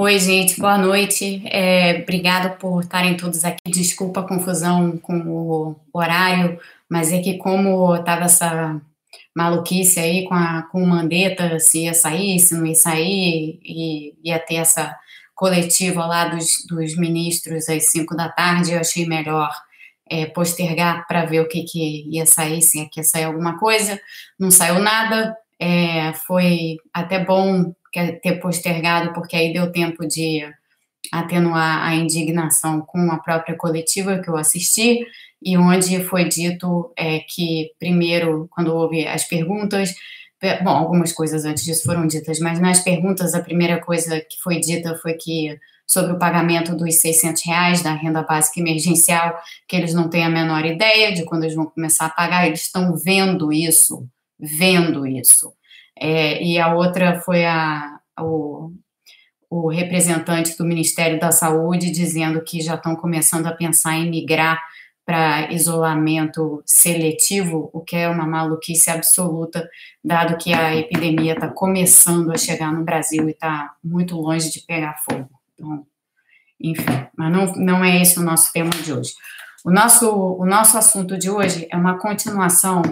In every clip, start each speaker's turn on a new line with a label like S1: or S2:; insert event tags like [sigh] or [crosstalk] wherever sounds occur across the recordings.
S1: Oi, gente, boa noite. É, obrigado por estarem todos aqui. Desculpa a confusão com o horário, mas é que como estava essa maluquice aí com, a, com o Mandetta, se ia sair, se não ia sair, e ia ter essa coletiva lá dos, dos ministros às cinco da tarde, eu achei melhor é, postergar para ver o que, que ia sair, se ia sair alguma coisa. Não saiu nada, é, foi até bom ter postergado, porque aí deu tempo de atenuar a indignação com a própria coletiva que eu assisti, e onde foi dito é, que, primeiro, quando houve as perguntas, bom, algumas coisas antes disso foram ditas, mas nas perguntas, a primeira coisa que foi dita foi que sobre o pagamento dos 600 reais da renda básica emergencial, que eles não têm a menor ideia de quando eles vão começar a pagar, eles estão vendo isso, vendo isso. É, e a outra foi a, o, o representante do Ministério da Saúde dizendo que já estão começando a pensar em migrar para isolamento seletivo, o que é uma maluquice absoluta, dado que a epidemia está começando a chegar no Brasil e está muito longe de pegar fogo. Então, enfim, mas não, não é esse o nosso tema de hoje. O nosso, o nosso assunto de hoje é uma continuação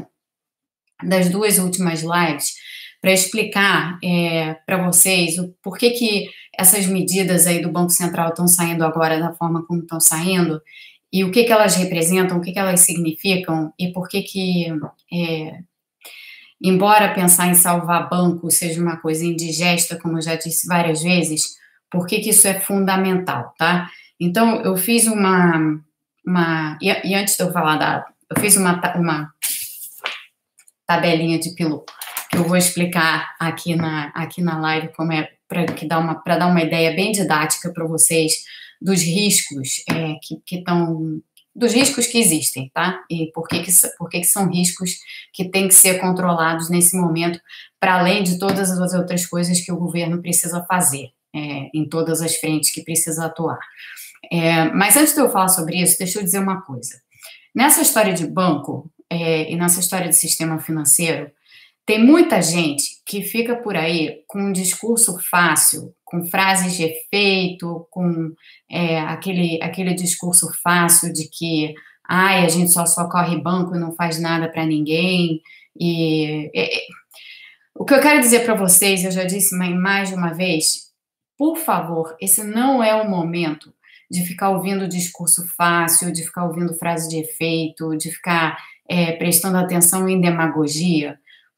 S1: das duas últimas lives para explicar é, para vocês o porquê que essas medidas aí do Banco Central estão saindo agora da forma como estão saindo e o que, que elas representam, o que, que elas significam e por que que, é, embora pensar em salvar banco seja uma coisa indigesta, como eu já disse várias vezes, por que que isso é fundamental, tá? Então, eu fiz uma... uma e, e antes de eu falar da... Eu fiz uma, uma tabelinha de piloto que eu vou explicar aqui na, aqui na live como é para dar uma para dar uma ideia bem didática para vocês dos riscos é, que estão dos riscos que existem, tá? E por que, que, por que, que são riscos que têm que ser controlados nesse momento, para além de todas as outras coisas que o governo precisa fazer, é, em todas as frentes que precisa atuar. É, mas antes de eu falar sobre isso, deixa eu dizer uma coisa. Nessa história de banco é, e nessa história de sistema financeiro, tem muita gente que fica por aí com um discurso fácil, com frases de efeito, com é, aquele, aquele discurso fácil de que ai, a gente só socorre banco e não faz nada para ninguém. E, e, o que eu quero dizer para vocês, eu já disse mais de uma vez, por favor, esse não é o momento de ficar ouvindo discurso fácil, de ficar ouvindo frase de efeito, de ficar é, prestando atenção em demagogia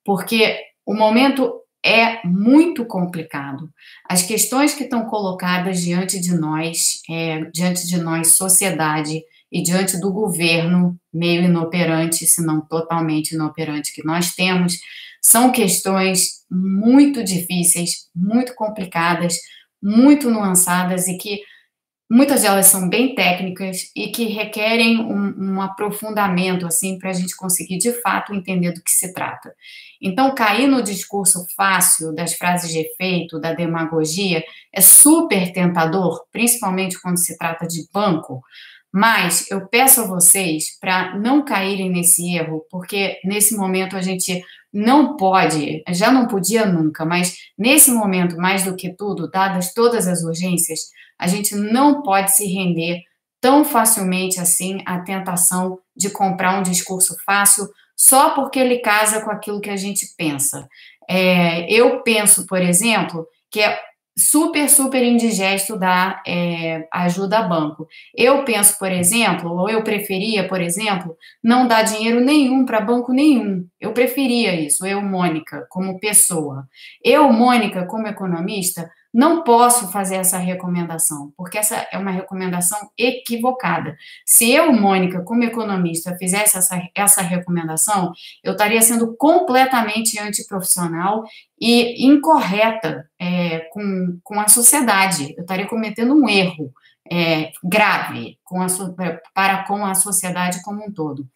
S1: porque o momento é muito complicado. As questões que estão colocadas diante de nós, é, diante de nós, sociedade, e diante do governo meio inoperante, se não totalmente inoperante que nós temos, são questões muito difíceis, muito complicadas, muito nuançadas e que Muitas delas são bem técnicas e que requerem um, um aprofundamento, assim, para a gente conseguir de fato entender do que se trata. Então, cair no discurso fácil das frases de efeito, da demagogia, é super tentador, principalmente quando se trata de banco, mas eu peço a vocês para não caírem nesse erro, porque nesse momento a gente não pode, já não podia nunca, mas nesse momento, mais do que tudo, dadas todas as urgências, a gente não pode se render tão facilmente assim à tentação de comprar um discurso fácil só porque ele casa com aquilo que a gente pensa. É, eu penso, por exemplo, que é super, super indigesto dar é, ajuda a banco. Eu penso, por exemplo, ou eu preferia, por exemplo, não dar dinheiro nenhum para banco nenhum. Eu preferia isso, eu, Mônica, como pessoa. Eu, Mônica, como economista, não posso fazer essa recomendação, porque essa é uma recomendação equivocada. Se eu, Mônica, como economista, fizesse essa, essa recomendação, eu estaria sendo completamente antiprofissional e incorreta é, com, com a sociedade. Eu estaria cometendo um erro é, grave com a, para com a sociedade como um todo.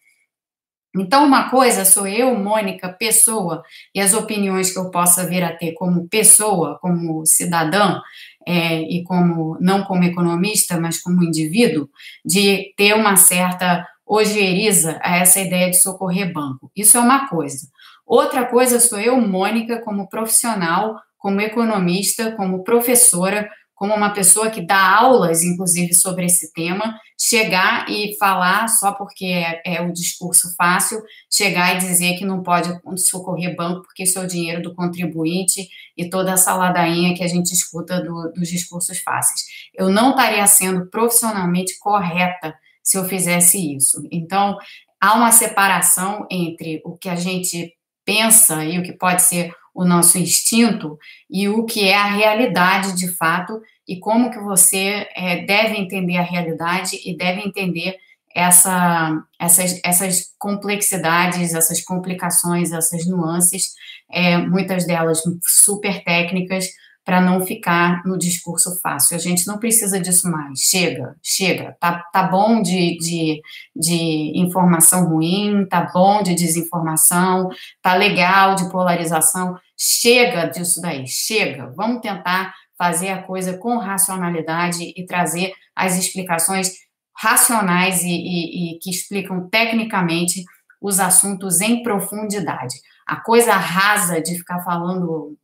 S1: Então, uma coisa sou eu, Mônica, pessoa, e as opiniões que eu possa vir a ter como pessoa, como cidadã, é, e como não como economista, mas como indivíduo, de ter uma certa ojeriza a essa ideia de socorrer banco. Isso é uma coisa. Outra coisa sou eu, Mônica, como profissional, como economista, como professora, como uma pessoa que dá aulas, inclusive, sobre esse tema, chegar e falar só porque é, é o discurso fácil, chegar e dizer que não pode socorrer banco porque isso é o dinheiro do contribuinte e toda essa ladainha que a gente escuta do, dos discursos fáceis. Eu não estaria sendo profissionalmente correta se eu fizesse isso. Então, há uma separação entre o que a gente pensa e o que pode ser o nosso instinto e o que é a realidade de fato e como que você é, deve entender a realidade e deve entender essa, essas, essas complexidades, essas complicações, essas nuances, é, muitas delas super técnicas, para não ficar no discurso fácil. A gente não precisa disso mais. Chega, chega. Tá, tá bom de, de, de informação ruim, tá bom de desinformação, tá legal de polarização. Chega disso daí, chega. Vamos tentar fazer a coisa com racionalidade e trazer as explicações racionais e, e, e que explicam tecnicamente os assuntos em profundidade. A coisa rasa de ficar falando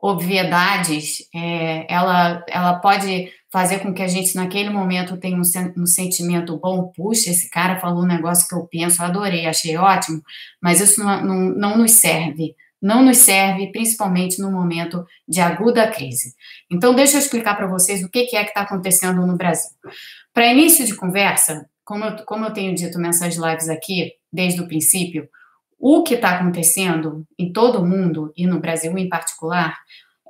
S1: obviedades, é, ela, ela pode fazer com que a gente, naquele momento, tenha um, um, sentimento bom, puxa, esse cara falou um negócio que eu penso, adorei, achei ótimo, mas isso não, não, não nos serve, não nos serve, principalmente no momento de aguda crise. Então, deixa eu explicar para vocês o que, é que está acontecendo no Brasil. Para início de conversa, como eu, como eu tenho dito nessas lives aqui, desde o princípio, o que está acontecendo em todo o mundo, e no Brasil em particular,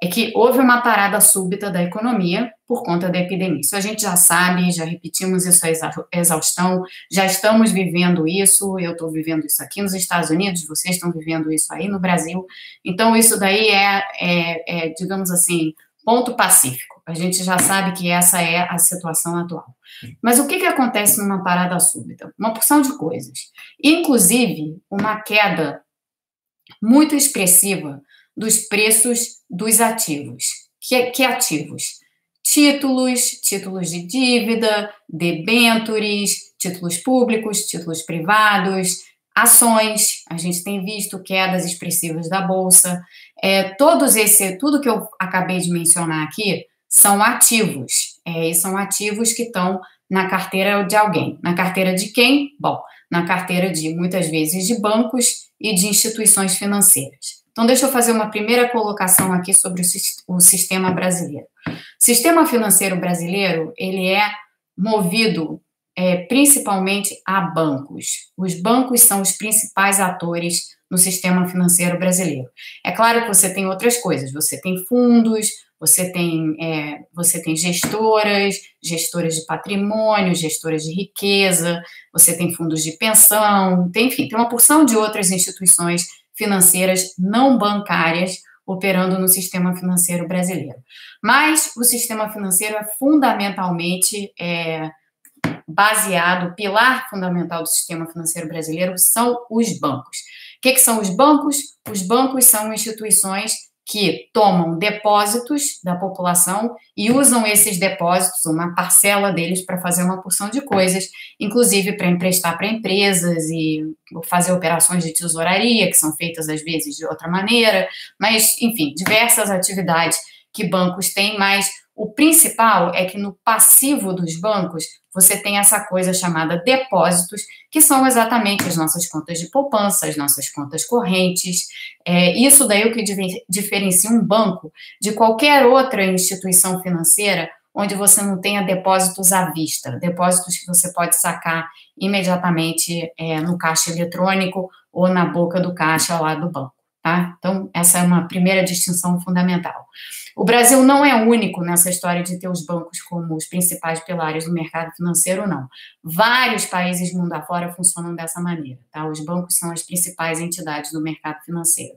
S1: é que houve uma parada súbita da economia por conta da epidemia. Isso a gente já sabe, já repetimos isso a exaustão, já estamos vivendo isso, eu estou vivendo isso aqui nos Estados Unidos, vocês estão vivendo isso aí no Brasil. Então, isso daí é, é, é digamos assim, ponto pacífico. A gente já sabe que essa é a situação atual. Mas o que, que acontece numa parada súbita? Uma porção de coisas. Inclusive, uma queda muito expressiva dos preços dos ativos. Que, que ativos? Títulos, títulos de dívida, debentures, títulos públicos, títulos privados, ações. A gente tem visto quedas expressivas da bolsa. É, todos esse, tudo que eu acabei de mencionar aqui são ativos. É, são ativos que estão na carteira de alguém. Na carteira de quem? Bom, na carteira de muitas vezes de bancos e de instituições financeiras. Então, deixa eu fazer uma primeira colocação aqui sobre o sistema brasileiro. O sistema financeiro brasileiro, ele é movido é, principalmente a bancos. Os bancos são os principais atores no sistema financeiro brasileiro. É claro que você tem outras coisas, você tem fundos, você tem, é, você tem gestoras, gestoras de patrimônio, gestoras de riqueza, você tem fundos de pensão, tem, enfim, tem uma porção de outras instituições financeiras não bancárias operando no sistema financeiro brasileiro. Mas o sistema financeiro é fundamentalmente é, baseado, o pilar fundamental do sistema financeiro brasileiro são os bancos. O que, que são os bancos? Os bancos são instituições que tomam depósitos da população e usam esses depósitos, uma parcela deles, para fazer uma porção de coisas, inclusive para emprestar para empresas e fazer operações de tesouraria, que são feitas às vezes de outra maneira, mas, enfim, diversas atividades que bancos têm, mas o principal é que no passivo dos bancos você tem essa coisa chamada depósitos, que são exatamente as nossas contas de poupança, as nossas contas correntes. É, isso daí é o que diferencia um banco de qualquer outra instituição financeira onde você não tenha depósitos à vista, depósitos que você pode sacar imediatamente é, no caixa eletrônico ou na boca do caixa lá do banco. Tá? Então, essa é uma primeira distinção fundamental. O Brasil não é único nessa história de ter os bancos como os principais pilares do mercado financeiro, não. Vários países mundo afora funcionam dessa maneira, tá? Os bancos são as principais entidades do mercado financeiro.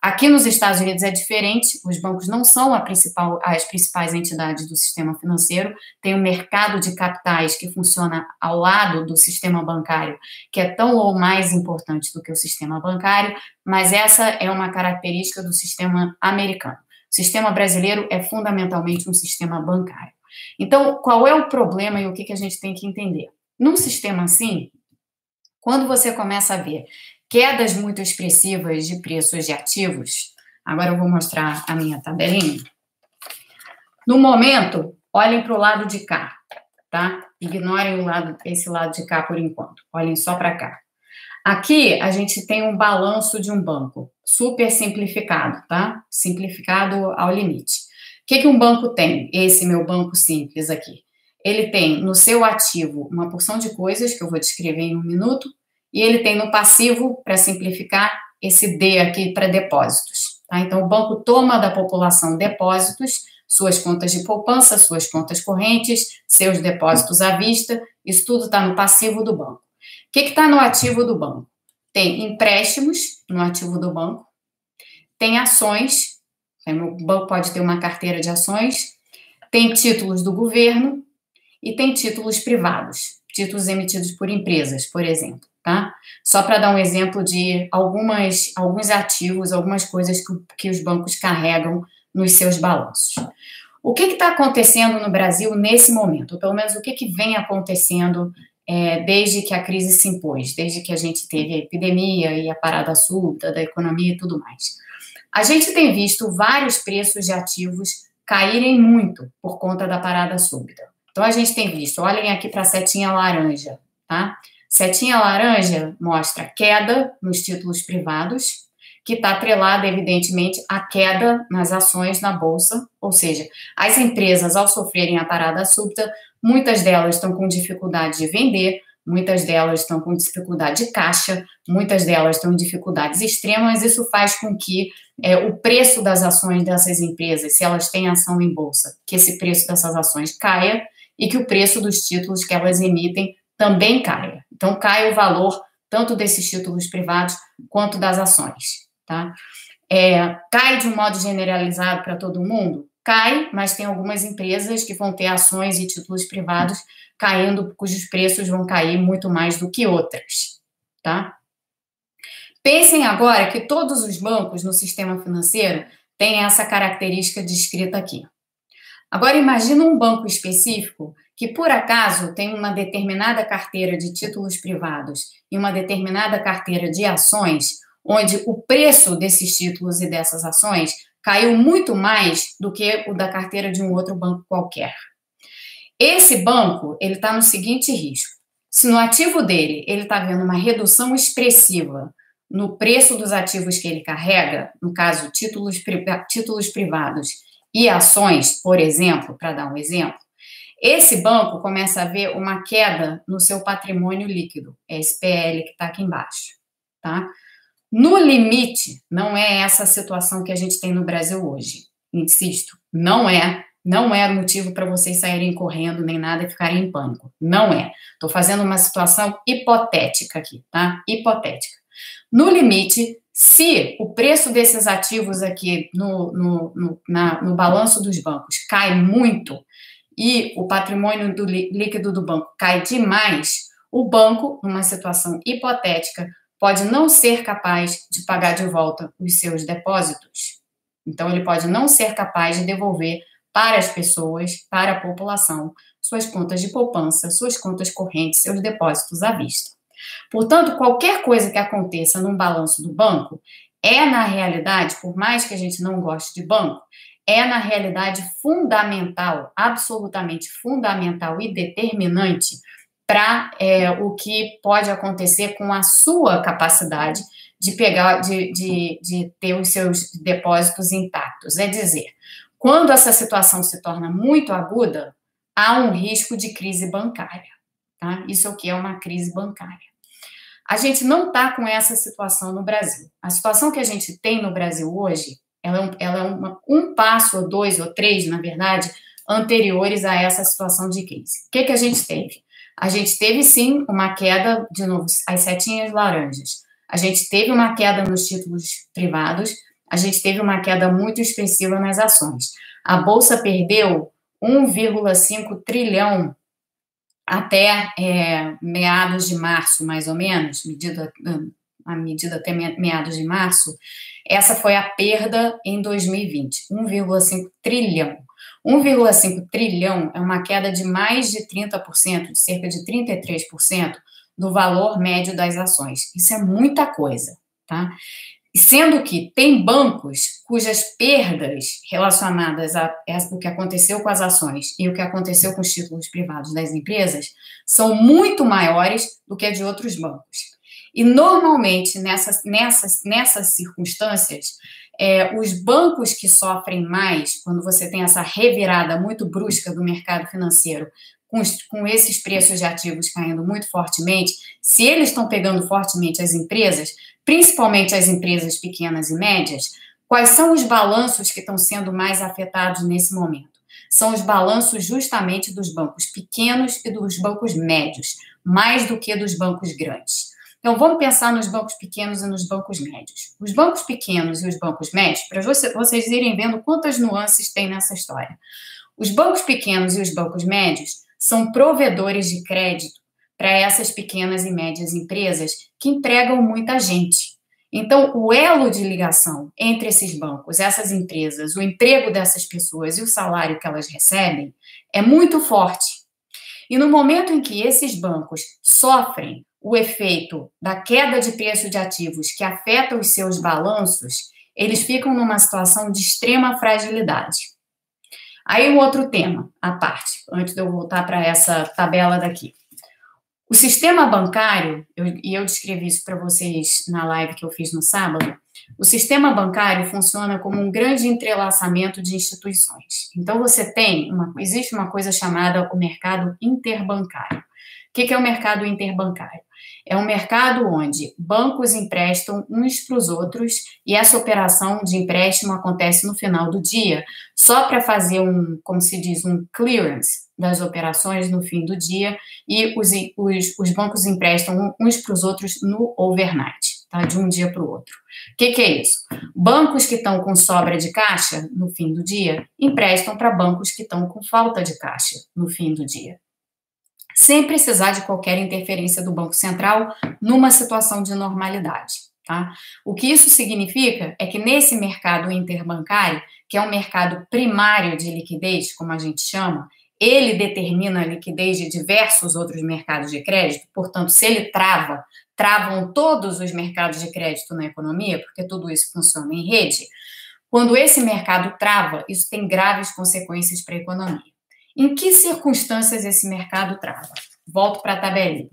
S1: Aqui nos Estados Unidos é diferente, os bancos não são principal, as principais entidades do sistema financeiro, tem o um mercado de capitais que funciona ao lado do sistema bancário, que é tão ou mais importante do que o sistema bancário, mas essa é uma característica do sistema americano. Sistema brasileiro é fundamentalmente um sistema bancário. Então, qual é o problema e o que, que a gente tem que entender? Num sistema assim, quando você começa a ver quedas muito expressivas de preços de ativos, agora eu vou mostrar a minha tabelinha. No momento, olhem para o lado de cá, tá? Ignorem o lado, esse lado de cá por enquanto. Olhem só para cá. Aqui a gente tem um balanço de um banco, super simplificado, tá? Simplificado ao limite. O que, que um banco tem? Esse meu banco simples aqui. Ele tem no seu ativo uma porção de coisas que eu vou descrever em um minuto, e ele tem no passivo, para simplificar, esse D aqui para depósitos. Tá? Então, o banco toma da população depósitos, suas contas de poupança, suas contas correntes, seus depósitos à vista, isso tudo está no passivo do banco. Que está no ativo do banco? Tem empréstimos no ativo do banco, tem ações, o banco pode ter uma carteira de ações, tem títulos do governo e tem títulos privados, títulos emitidos por empresas, por exemplo tá? Só para dar um exemplo de algumas, alguns ativos, algumas coisas que, que os bancos carregam nos seus balanços. O que está acontecendo no Brasil nesse momento? Ou pelo menos o que, que vem acontecendo é, desde que a crise se impôs, desde que a gente teve a epidemia e a parada súbita da economia e tudo mais. A gente tem visto vários preços de ativos caírem muito por conta da parada súbita. Então a gente tem visto, olhem aqui para a setinha laranja, tá? Setinha laranja mostra queda nos títulos privados, que está atrelada, evidentemente, à queda nas ações na Bolsa, ou seja, as empresas, ao sofrerem a parada súbita, muitas delas estão com dificuldade de vender, muitas delas estão com dificuldade de caixa, muitas delas estão em dificuldades extremas, isso faz com que é, o preço das ações dessas empresas, se elas têm ação em bolsa, que esse preço dessas ações caia e que o preço dos títulos que elas emitem também caia. Então, cai o valor tanto desses títulos privados quanto das ações. Tá? É, cai de um modo generalizado para todo mundo? Cai, mas tem algumas empresas que vão ter ações e títulos privados caindo, cujos preços vão cair muito mais do que outras. Tá? Pensem agora que todos os bancos no sistema financeiro têm essa característica descrita aqui. Agora imagina um banco específico que por acaso tem uma determinada carteira de títulos privados e uma determinada carteira de ações, onde o preço desses títulos e dessas ações caiu muito mais do que o da carteira de um outro banco qualquer. Esse banco ele está no seguinte risco: se no ativo dele ele está vendo uma redução expressiva no preço dos ativos que ele carrega, no caso títulos, títulos privados e ações, por exemplo, para dar um exemplo, esse banco começa a ver uma queda no seu patrimônio líquido, SPL, que está aqui embaixo, tá? No limite, não é essa a situação que a gente tem no Brasil hoje. Insisto, não é, não é motivo para vocês saírem correndo nem nada e ficarem em pânico. Não é. Estou fazendo uma situação hipotética aqui, tá? Hipotética. No limite, se o preço desses ativos aqui no, no, no, na, no balanço dos bancos cai muito, e o patrimônio do líquido do banco cai demais, o banco, numa situação hipotética, pode não ser capaz de pagar de volta os seus depósitos. Então, ele pode não ser capaz de devolver para as pessoas, para a população, suas contas de poupança, suas contas correntes, seus depósitos à vista. Portanto, qualquer coisa que aconteça num balanço do banco é, na realidade, por mais que a gente não goste de banco, é, na realidade, fundamental, absolutamente fundamental e determinante para é, o que pode acontecer com a sua capacidade de pegar, de, de, de ter os seus depósitos intactos. É dizer, quando essa situação se torna muito aguda, há um risco de crise bancária. Tá? Isso é o que é uma crise bancária. A gente não está com essa situação no Brasil. A situação que a gente tem no Brasil hoje ela é, um, ela é uma, um passo, ou dois, ou três, na verdade, anteriores a essa situação de crise. O que, que a gente teve? A gente teve, sim, uma queda, de novo, as setinhas laranjas. A gente teve uma queda nos títulos privados, a gente teve uma queda muito expressiva nas ações. A Bolsa perdeu 1,5 trilhão até é, meados de março, mais ou menos, medida, a medida até meados de março, essa foi a perda em 2020, 1,5 trilhão. 1,5 trilhão é uma queda de mais de 30%, de cerca de 33% do valor médio das ações. Isso é muita coisa, tá? Sendo que tem bancos cujas perdas relacionadas ao que aconteceu com as ações e o que aconteceu com os títulos privados das empresas são muito maiores do que a de outros bancos. E normalmente, nessas, nessas, nessas circunstâncias, é, os bancos que sofrem mais, quando você tem essa revirada muito brusca do mercado financeiro, com, com esses preços de ativos caindo muito fortemente, se eles estão pegando fortemente as empresas, principalmente as empresas pequenas e médias, quais são os balanços que estão sendo mais afetados nesse momento? São os balanços justamente dos bancos pequenos e dos bancos médios, mais do que dos bancos grandes. Então, vamos pensar nos bancos pequenos e nos bancos médios. Os bancos pequenos e os bancos médios, para vocês irem vendo quantas nuances tem nessa história. Os bancos pequenos e os bancos médios são provedores de crédito para essas pequenas e médias empresas que empregam muita gente. Então, o elo de ligação entre esses bancos, essas empresas, o emprego dessas pessoas e o salário que elas recebem é muito forte. E no momento em que esses bancos sofrem o efeito da queda de preço de ativos que afeta os seus balanços, eles ficam numa situação de extrema fragilidade. Aí um outro tema à parte, antes de eu voltar para essa tabela daqui. O sistema bancário, eu, e eu descrevi isso para vocês na live que eu fiz no sábado, o sistema bancário funciona como um grande entrelaçamento de instituições. Então, você tem, uma, existe uma coisa chamada o mercado interbancário. O que, é o mercado interbancário? É um mercado onde bancos emprestam uns para os outros e essa operação de empréstimo acontece no final do dia, só para fazer um, como se diz, um clearance das operações no fim do dia e os, os, os bancos emprestam uns para os outros no overnight. Tá, de um dia para o outro. O que, que, é isso? Bancos que estão com sobra de caixa no fim do dia emprestam para bancos que estão com falta de caixa no fim do dia sem precisar de qualquer interferência do Banco Central numa situação de normalidade. Tá? O que isso significa é que nesse mercado interbancário, que é um mercado primário de liquidez, como a gente chama, ele determina a liquidez de diversos outros mercados de crédito, portanto, se ele trava, travam todos os mercados de crédito na economia, porque tudo isso funciona em rede. Quando esse mercado trava, isso tem graves consequências para a economia. Em que circunstâncias esse mercado trava? Volto para a tabelinha.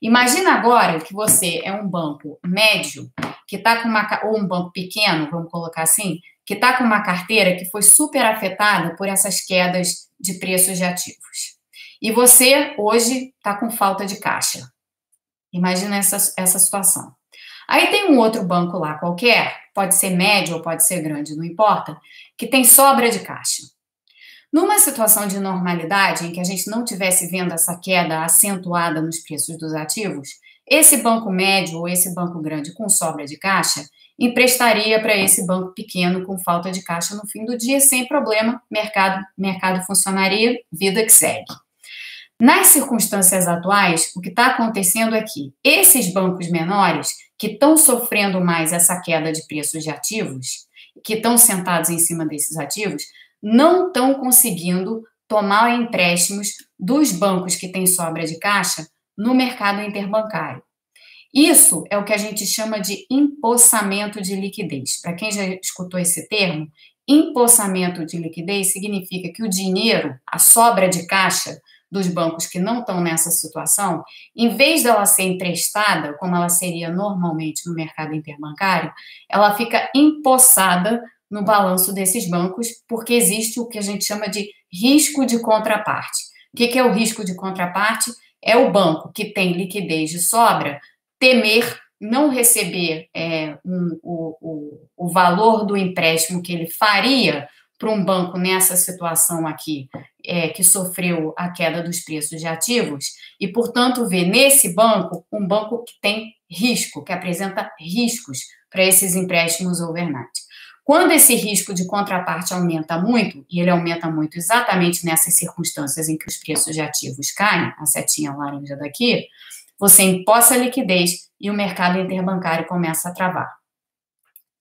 S1: Imagina agora que você é um banco médio, que está com uma ou um banco pequeno, vamos colocar assim, que está com uma carteira que foi super afetada por essas quedas de preços de ativos. E você hoje está com falta de caixa. Imagina essa, essa situação. Aí tem um outro banco lá qualquer, pode ser médio ou pode ser grande, não importa, que tem sobra de caixa. Numa situação de normalidade, em que a gente não tivesse vendo essa queda acentuada nos preços dos ativos, esse banco médio ou esse banco grande com sobra de caixa emprestaria para esse banco pequeno com falta de caixa no fim do dia, sem problema, mercado, mercado funcionaria, vida que segue. Nas circunstâncias atuais, o que está acontecendo é que esses bancos menores, que estão sofrendo mais essa queda de preços de ativos, que estão sentados em cima desses ativos, não estão conseguindo tomar empréstimos dos bancos que têm sobra de caixa no mercado interbancário. Isso é o que a gente chama de empossamento de liquidez. Para quem já escutou esse termo, empossamento de liquidez significa que o dinheiro, a sobra de caixa dos bancos que não estão nessa situação, em vez dela ser emprestada, como ela seria normalmente no mercado interbancário, ela fica empossada no balanço desses bancos, porque existe o que a gente chama de risco de contraparte. O que é o risco de contraparte? É o banco que tem liquidez de sobra temer não receber é, um, o, o, o valor do empréstimo que ele faria para um banco nessa situação aqui, é, que sofreu a queda dos preços de ativos, e, portanto, ver nesse banco um banco que tem risco, que apresenta riscos para esses empréstimos overnight. Quando esse risco de contraparte aumenta muito, e ele aumenta muito exatamente nessas circunstâncias em que os preços de ativos caem, a setinha laranja daqui, você imposta a liquidez e o mercado interbancário começa a travar.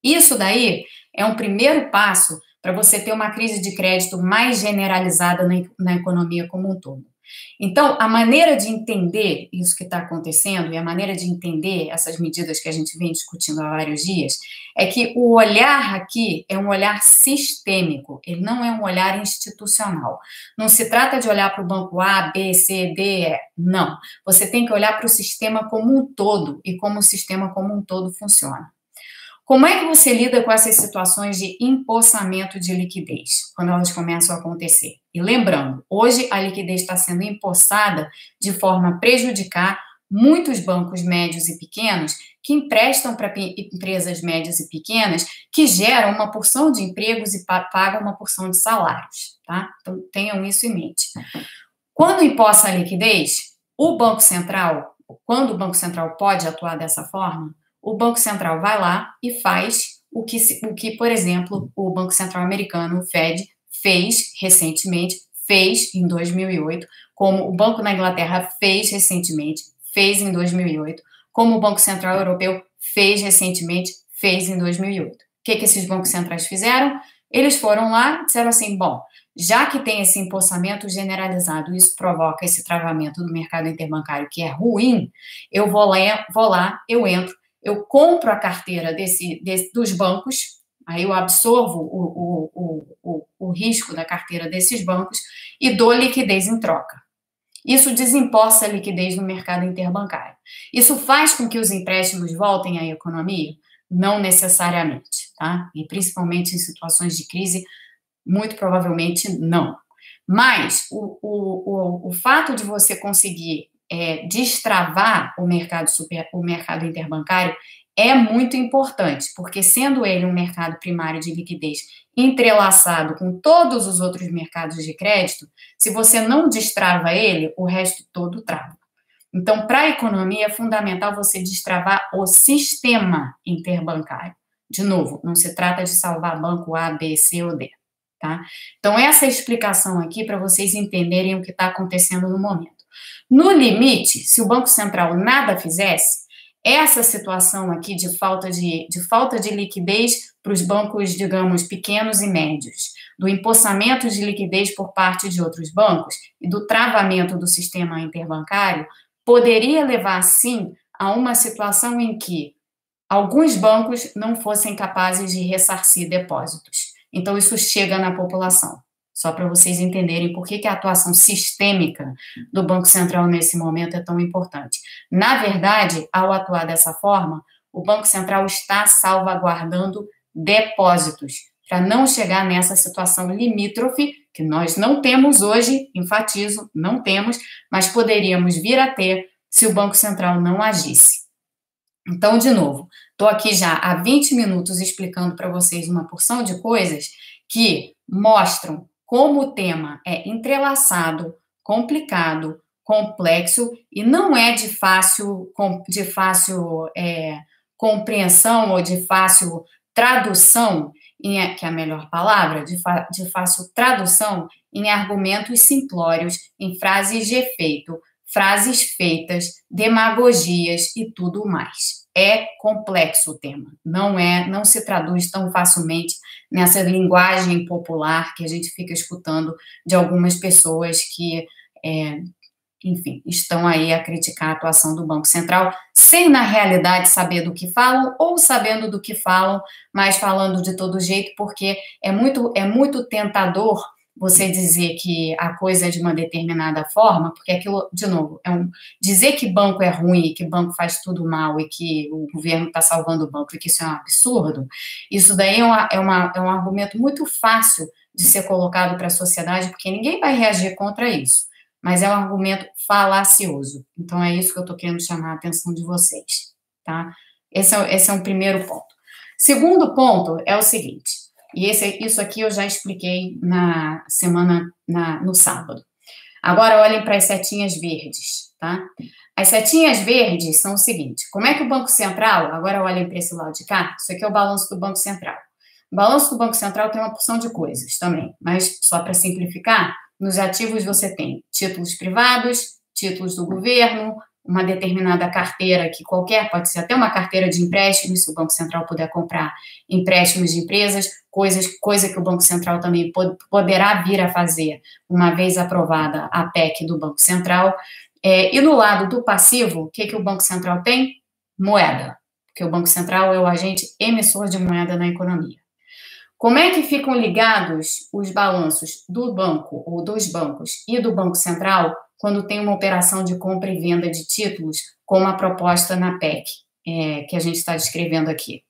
S1: Isso daí é um primeiro passo para você ter uma crise de crédito mais generalizada na, na economia como um todo. Então, a maneira de entender isso que está acontecendo e a maneira de entender essas medidas que a gente vem discutindo há vários dias é que o olhar aqui é um olhar sistêmico, ele não é um olhar institucional. Não se trata de olhar para o banco A, B, C, D, E. Não. Você tem que olhar para o sistema como um todo e como o sistema como um todo funciona. Como é que você lida com essas situações de empossamento de liquidez, quando elas começam a acontecer? E lembrando, hoje a liquidez está sendo empossada de forma a prejudicar muitos bancos médios e pequenos que emprestam para empresas médias e pequenas que geram uma porção de empregos e pagam uma porção de salários, tá? Então tenham isso em mente. Quando empossa a liquidez, o Banco Central, quando o Banco Central pode atuar dessa forma, o Banco Central vai lá e faz o que, o que, por exemplo, o Banco Central americano, o Fed, fez recentemente, fez em 2008, como o Banco da Inglaterra fez recentemente, fez em 2008, como o Banco Central Europeu fez recentemente, fez em 2008. O que, que esses bancos centrais fizeram? Eles foram lá disseram assim: bom, já que tem esse empossamento generalizado, isso provoca esse travamento do mercado interbancário que é ruim, eu vou lá, vou lá eu entro eu compro a carteira desse, desse dos bancos, aí eu absorvo o, o, o, o, risco da carteira desses bancos e dou liquidez em troca. Isso desemposta a liquidez no mercado interbancário. Isso faz com que os empréstimos voltem à economia? Não necessariamente, tá? E principalmente em situações de crise, muito provavelmente não. Mas o, o, o, o fato de você conseguir é, destravar o mercado, super, o mercado interbancário é muito importante, porque sendo ele um mercado primário de liquidez entrelaçado com todos os outros mercados de crédito, se você não destrava ele, o resto todo trava. Então, para a economia é fundamental você destravar o sistema interbancário. De novo, não se trata de salvar banco A, B, C ou D. Tá? Então, essa é explicação aqui para vocês entenderem o que está acontecendo no momento. No limite, se o Banco Central nada fizesse, essa situação aqui de falta de, de falta de liquidez para os bancos, digamos, pequenos e médios, do empossamento de liquidez por parte de outros bancos e do travamento do sistema interbancário, poderia levar, sim, a uma situação em que alguns bancos não fossem capazes de ressarcir depósitos. Então, isso chega na população só para vocês entenderem por que, que a atuação sistêmica do Banco Central nesse momento é tão importante. Na verdade, ao atuar dessa forma, o Banco Central está salvaguardando depósitos para não chegar nessa situação limítrofe que nós não temos hoje, enfatizo, não temos, mas poderíamos vir a ter se o Banco Central não agisse. Então, de novo, estou aqui já há 20 minutos explicando para vocês uma porção de coisas que mostram como o tema é entrelaçado, complicado, complexo e não é de fácil, de fácil é, compreensão ou de fácil tradução, em, que é a melhor palavra, de, de fácil tradução em argumentos simplórios, em frases de efeito, frases feitas, demagogias e tudo mais. É complexo o tema, não é, não se traduz tão facilmente nessa linguagem popular que a gente fica escutando de algumas pessoas que, é, enfim, estão aí a criticar a atuação do Banco Central, sem na realidade saber do que falam ou sabendo do que falam, mas falando de todo jeito, porque é muito, é muito tentador você dizer que a coisa é de uma determinada forma, porque aquilo, de novo, é um, dizer que banco é ruim, que banco faz tudo mal e que o governo está salvando o banco e que isso é um absurdo, isso daí é, uma, é, uma, é um argumento muito fácil de ser colocado para a sociedade, porque ninguém vai reagir contra isso, mas é um argumento falacioso. Então é isso que eu estou querendo chamar a atenção de vocês, tá? Esse é, esse é um primeiro ponto. Segundo ponto é o seguinte, e esse, isso aqui eu já expliquei na semana, na, no sábado. Agora olhem para as setinhas verdes, tá? As setinhas verdes são o seguinte: como é que o Banco Central, agora olhem para esse lado de cá, isso aqui é o balanço do Banco Central. O balanço do Banco Central tem uma porção de coisas também, mas só para simplificar, nos ativos você tem títulos privados, títulos do governo, uma determinada carteira, que qualquer, pode ser até uma carteira de empréstimos, se o Banco Central puder comprar empréstimos de empresas, coisas, coisa que o Banco Central também pod, poderá vir a fazer, uma vez aprovada a PEC do Banco Central. É, e no lado do passivo, o que, que o Banco Central tem? Moeda, porque o Banco Central é o agente emissor de moeda na economia. Como é que ficam ligados os balanços do banco ou dos bancos e do Banco Central quando tem uma operação de compra e venda de títulos, como a proposta na PEC, é, que a gente está descrevendo aqui?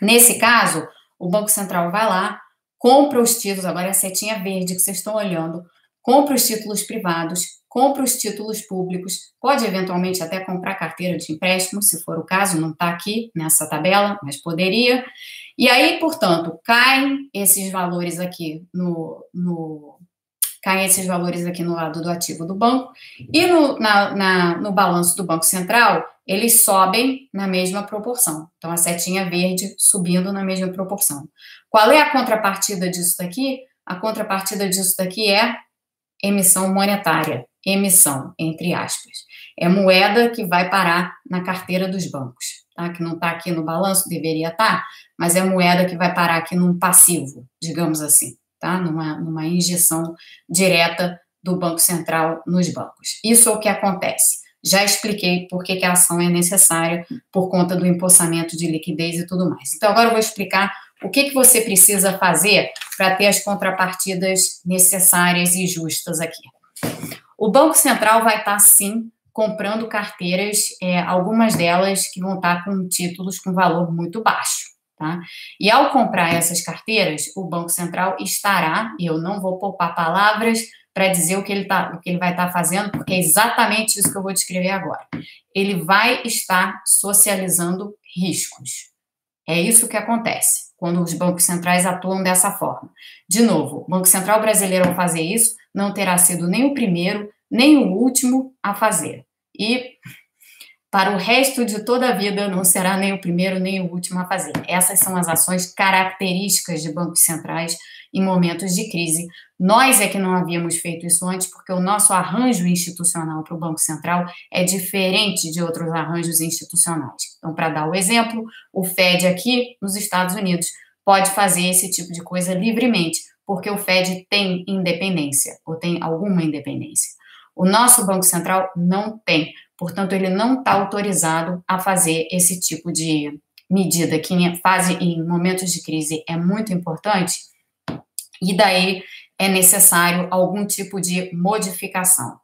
S1: Nesse caso, o Banco Central vai lá, compra os títulos, agora é a setinha verde que vocês estão olhando, compra os títulos privados, compra os títulos públicos, pode eventualmente até comprar carteira de empréstimo, se for o caso, não está aqui nessa tabela, mas poderia. E aí, portanto, caem esses valores aqui no, no caem esses valores aqui no lado do ativo do banco, e no, na, na, no balanço do Banco Central, eles sobem na mesma proporção. Então, a setinha verde subindo na mesma proporção. Qual é a contrapartida disso daqui? A contrapartida disso daqui é emissão monetária, emissão, entre aspas. É moeda que vai parar na carteira dos bancos tá? que não está aqui no balanço, deveria estar, tá, mas é moeda que vai parar aqui num passivo, digamos assim, tá? numa, numa injeção direta do Banco Central nos bancos. Isso é o que acontece. Já expliquei por que, que a ação é necessária por conta do empossamento de liquidez e tudo mais. Então, agora eu vou explicar o que, que você precisa fazer para ter as contrapartidas necessárias e justas aqui. O Banco Central vai estar, tá, sim, comprando carteiras, é, algumas delas que vão estar com títulos com valor muito baixo. Tá? E ao comprar essas carteiras, o Banco Central estará, e eu não vou poupar palavras para dizer o que, ele tá, o que ele vai estar tá fazendo, porque é exatamente isso que eu vou descrever agora. Ele vai estar socializando riscos. É isso que acontece quando os bancos centrais atuam dessa forma. De novo, o Banco Central brasileiro, ao fazer isso, não terá sido nem o primeiro, nem o último a fazer. E para o resto de toda a vida não será nem o primeiro nem o último a fazer. Essas são as ações características de bancos centrais em momentos de crise. Nós é que não havíamos feito isso antes, porque o nosso arranjo institucional para o Banco Central é diferente de outros arranjos institucionais. Então, para dar o exemplo, o Fed aqui nos Estados Unidos pode fazer esse tipo de coisa livremente, porque o Fed tem independência, ou tem alguma independência. O nosso Banco Central não tem, portanto, ele não está autorizado a fazer esse tipo de medida, que em fase, em momentos de crise é muito importante, e daí é necessário algum tipo de modificação.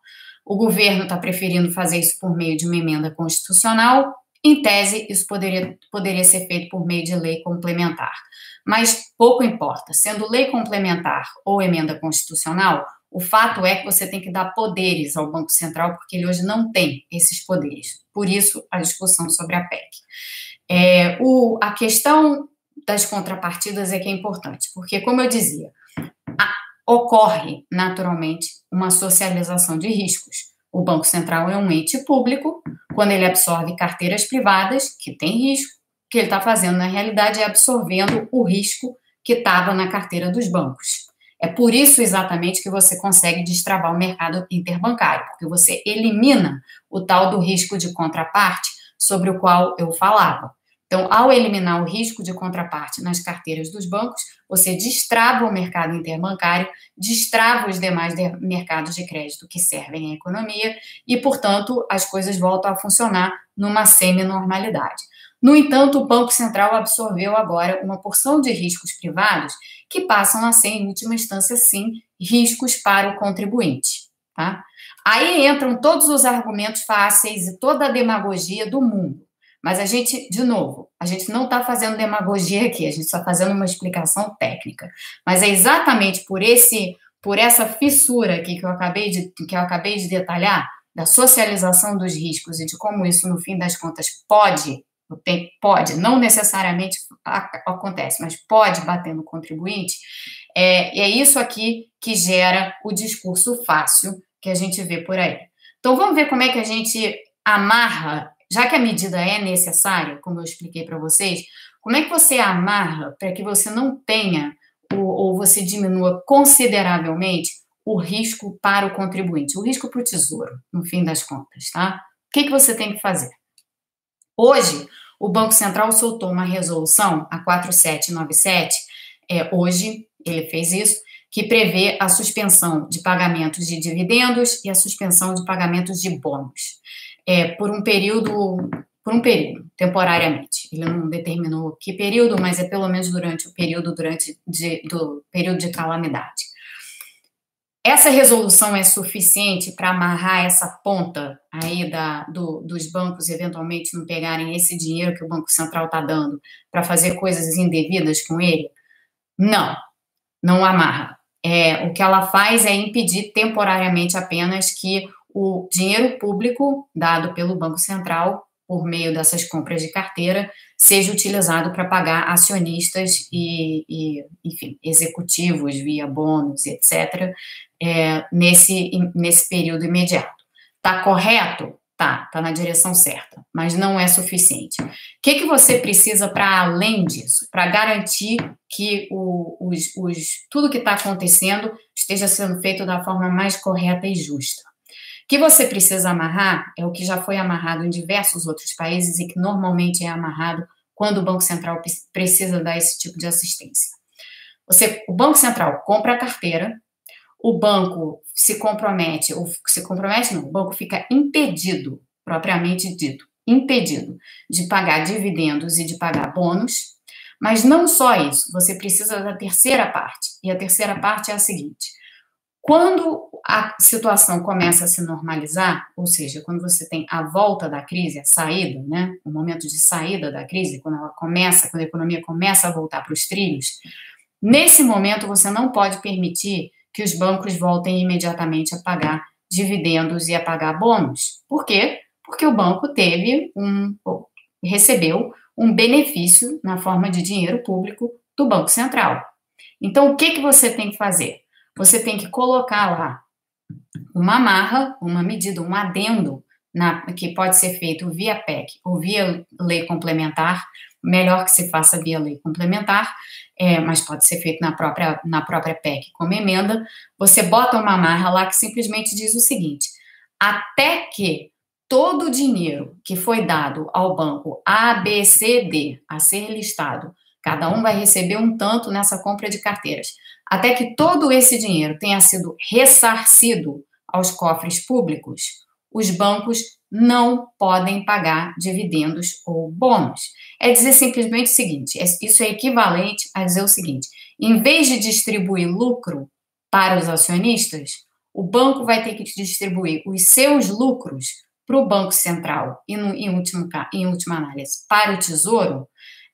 S1: O governo está preferindo fazer isso por meio de uma emenda constitucional. Em tese, isso poderia, poderia ser feito por meio de lei complementar. Mas pouco importa, sendo lei complementar ou emenda constitucional, o fato é que você tem que dar poderes ao Banco Central, porque ele hoje não tem esses poderes. Por isso, a discussão sobre a PEC. É, o, a questão das contrapartidas é que é importante, porque, como eu dizia, a, ocorre naturalmente uma socialização de riscos. O Banco Central é um ente público, quando ele absorve carteiras privadas, que tem risco, o que ele está fazendo, na realidade, é absorvendo o risco que estava na carteira dos bancos. É por isso exatamente que você consegue destravar o mercado interbancário, porque você elimina o tal do risco de contraparte sobre o qual eu falava. Então, ao eliminar o risco de contraparte nas carteiras dos bancos, você destrava o mercado interbancário, destrava os demais de mercados de crédito que servem à economia e, portanto, as coisas voltam a funcionar numa semi-normalidade. No entanto, o Banco Central absorveu agora uma porção de riscos privados que passam a ser, em última instância, sim, riscos para o contribuinte. Tá? Aí entram todos os argumentos fáceis e toda a demagogia do mundo. Mas a gente, de novo, a gente não está fazendo demagogia aqui, a gente está fazendo uma explicação técnica. Mas é exatamente por esse, por essa fissura aqui que eu acabei de, que eu acabei de detalhar, da socialização dos riscos e de como isso, no fim das contas, pode tem, pode, não necessariamente acontece, mas pode bater no contribuinte, é, é isso aqui que gera o discurso fácil que a gente vê por aí. Então, vamos ver como é que a gente amarra, já que a medida é necessária, como eu expliquei para vocês, como é que você amarra para que você não tenha ou, ou você diminua consideravelmente o risco para o contribuinte, o risco para o tesouro, no fim das contas, tá? que, que você tem que fazer? Hoje, o Banco Central soltou uma resolução, a 4797, é, hoje ele fez isso, que prevê a suspensão de pagamentos de dividendos e a suspensão de pagamentos de bônus é, por um período, por um período, temporariamente. Ele não determinou que período, mas é pelo menos durante o período durante de, do período de calamidade. Essa resolução é suficiente para amarrar essa ponta aí da, do, dos bancos eventualmente não pegarem esse dinheiro que o Banco Central está dando para fazer coisas indevidas com ele? Não, não amarra. É, o que ela faz é impedir temporariamente apenas que o dinheiro público dado pelo Banco Central por meio dessas compras de carteira seja utilizado para pagar acionistas e, e, enfim, executivos via bônus, etc., é, nesse, nesse período imediato. Está correto? Tá, tá na direção certa, mas não é suficiente. O que, que você precisa para além disso, para garantir que o, os, os, tudo que está acontecendo esteja sendo feito da forma mais correta e justa? Que você precisa amarrar é o que já foi amarrado em diversos outros países e que normalmente é amarrado quando o Banco Central precisa dar esse tipo de assistência. Você, o Banco Central compra a carteira, o banco se compromete, ou se compromete não, o banco fica impedido, propriamente dito, impedido de pagar dividendos e de pagar bônus, mas não só isso, você precisa da terceira parte, e a terceira parte é a seguinte: quando a situação começa a se normalizar, ou seja, quando você tem a volta da crise, a saída, né, o momento de saída da crise, quando ela começa, quando a economia começa a voltar para os trilhos, nesse momento você não pode permitir que os bancos voltem imediatamente a pagar dividendos e a pagar bônus. Por quê? Porque o banco teve um recebeu um benefício na forma de dinheiro público do Banco Central. Então, o que, que você tem que fazer? Você tem que colocar lá uma amarra, uma medida, um adendo, na, que pode ser feito via PEC ou via lei complementar, melhor que se faça via lei complementar, é, mas pode ser feito na própria, na própria PEC como emenda, você bota uma amarra lá que simplesmente diz o seguinte: até que todo o dinheiro que foi dado ao banco A, B, C, D a ser listado, cada um vai receber um tanto nessa compra de carteiras, até que todo esse dinheiro tenha sido ressarcido aos cofres públicos, os bancos não podem pagar dividendos ou bônus. É dizer simplesmente o seguinte: é, isso é equivalente a dizer o seguinte: em vez de distribuir lucro para os acionistas, o banco vai ter que distribuir os seus lucros para o Banco Central e, no, em, último, em última análise, para o Tesouro,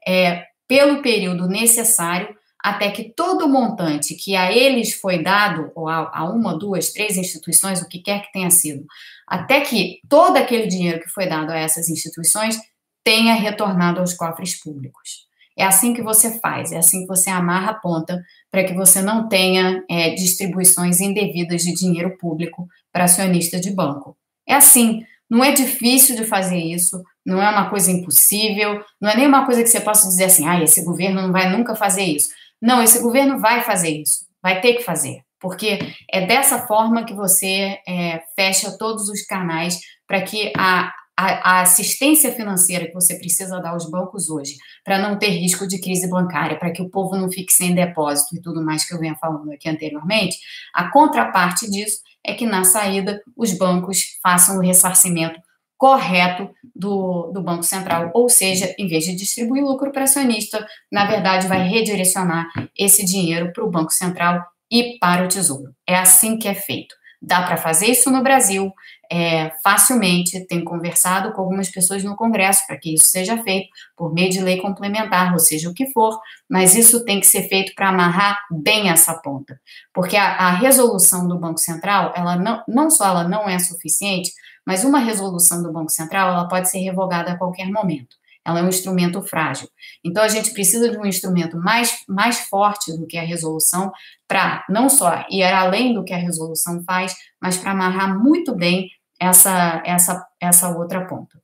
S1: é, pelo período necessário até que todo o montante que a eles foi dado, ou a, uma, duas, três instituições, o que quer que tenha sido, até que todo aquele dinheiro que foi dado a essas instituições tenha retornado aos cofres públicos. É assim que você faz, é assim que você amarra a ponta para que você não tenha é, distribuições indevidas de dinheiro público para acionista de banco. É assim, não é difícil de fazer isso, não é uma coisa impossível, não é nem uma coisa que você possa dizer assim, ah, esse governo não vai nunca fazer isso. Não, esse governo vai fazer isso, vai ter que fazer, porque é dessa forma que você é, fecha todos os canais para que a, a, a, assistência financeira que você precisa dar aos bancos hoje, para não ter risco de crise bancária, para que o povo não fique sem depósito e tudo mais que eu venha falando aqui anteriormente, a contraparte disso é que na saída os bancos façam o ressarcimento correto do, do Banco Central, ou seja, em vez de distribuir lucro para acionista, na verdade vai redirecionar esse dinheiro para o Banco Central e para o Tesouro. É assim que é feito. Dá para fazer isso no Brasil é, facilmente. Tenho conversado com algumas pessoas no Congresso para que isso seja feito por meio de lei complementar, ou seja, o que for, mas isso tem que ser feito para amarrar bem essa ponta. Porque a, a resolução do Banco Central, ela não, não só ela não é suficiente, mas uma resolução do Banco Central, ela pode ser revogada a qualquer momento. Ela é um instrumento frágil. Então, a gente precisa de um instrumento mais, mais forte do que a resolução para não só ir além do que a resolução faz, mas para amarrar muito bem essa, essa, essa outra ponta.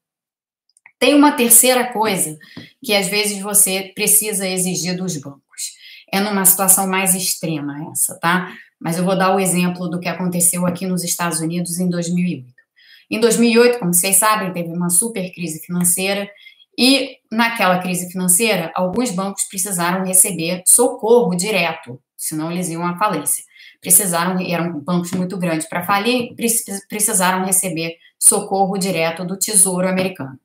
S1: Tem uma terceira coisa que às vezes você precisa exigir dos bancos. É numa situação mais extrema essa, tá? Mas eu vou dar o exemplo do que aconteceu aqui nos Estados Unidos em 2008. Em 2008, como vocês sabem, teve uma super crise financeira e naquela crise financeira, alguns bancos precisaram receber socorro direto, senão eles iam à falência. Precisaram, eram bancos muito grandes para falir, precisaram receber socorro direto do Tesouro Americano.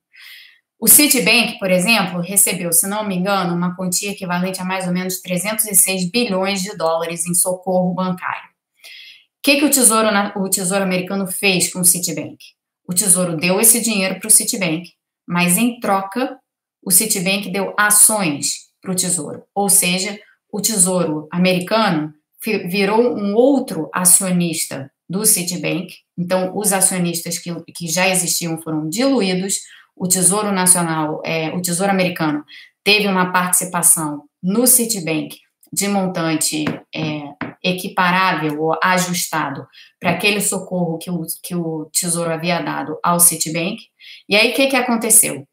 S1: O Citibank, por exemplo, recebeu, se não me engano, uma quantia equivalente a mais ou menos 306 bilhões de dólares em socorro bancário. O que, que o, tesouro, o Tesouro Americano fez com o Citibank? O Tesouro deu esse dinheiro para o Citibank, mas em troca, o Citibank deu ações para o Tesouro. Ou seja, o Tesouro Americano virou um outro acionista do Citibank. Então, os acionistas que, que já existiam foram diluídos. O Tesouro Nacional, é, o Tesouro Americano, teve uma participação no Citibank de montante é, equiparável ou ajustado para aquele socorro que o, que o Tesouro havia dado ao Citibank. E aí, o que, que aconteceu?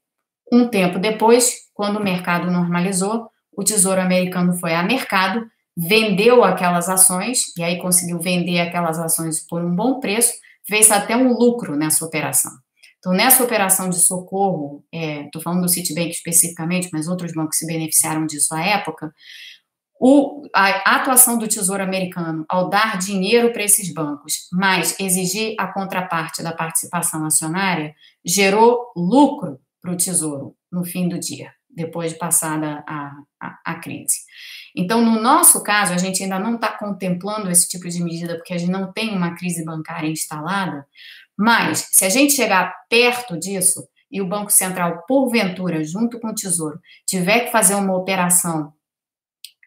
S1: Um tempo depois, quando o mercado normalizou, o Tesouro Americano foi a mercado, vendeu aquelas ações, e aí conseguiu vender aquelas ações por um bom preço, fez até um lucro nessa operação. Então, nessa operação de socorro, estou é, falando do Citibank especificamente, mas outros bancos se beneficiaram disso à época, o, a atuação do Tesouro Americano ao dar dinheiro para esses bancos, mas exigir a contraparte da participação acionária, gerou lucro para o Tesouro no fim do dia, depois de passada a, a, a crise. Então, no nosso caso, a gente ainda não está contemplando esse tipo de medida, porque a gente não tem uma crise bancária instalada, mas se a gente chegar perto disso e o Banco Central, porventura, junto com o Tesouro, tiver que fazer uma operação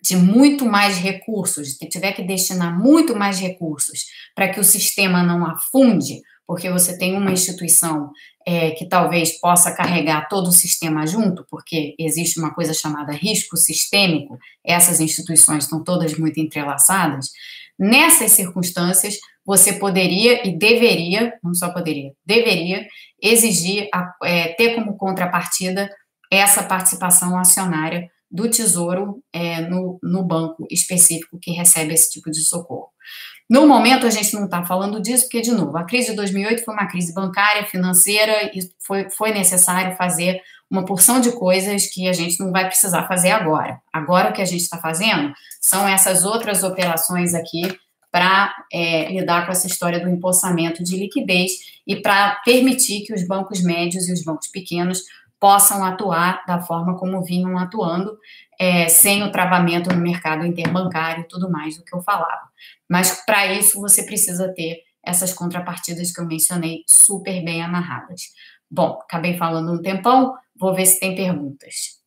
S1: de muito mais recursos, que tiver que destinar muito mais recursos para que o sistema não afunde, porque você tem uma instituição é, que talvez possa carregar todo o sistema junto, porque existe uma coisa chamada risco sistêmico, essas instituições estão todas muito entrelaçadas. Nessas circunstâncias, você poderia e deveria, não só poderia, deveria exigir, é, ter como contrapartida essa participação acionária do Tesouro é, no, no banco específico que recebe esse tipo de socorro. No momento, a gente não está falando disso, porque, de novo, a crise de 2008 foi uma crise bancária, financeira, e foi, foi necessário fazer uma porção de coisas que a gente não vai precisar fazer agora. Agora, o que a gente está fazendo são essas outras operações aqui para é, lidar com essa história do empossamento de liquidez e para permitir que os bancos médios e os bancos pequenos possam atuar da forma como vinham atuando, é, sem o travamento no mercado interbancário e tudo mais do que eu falava. Mas para isso você precisa ter essas contrapartidas que eu mencionei super bem amarradas. Bom, acabei falando um tempão, vou ver se tem perguntas.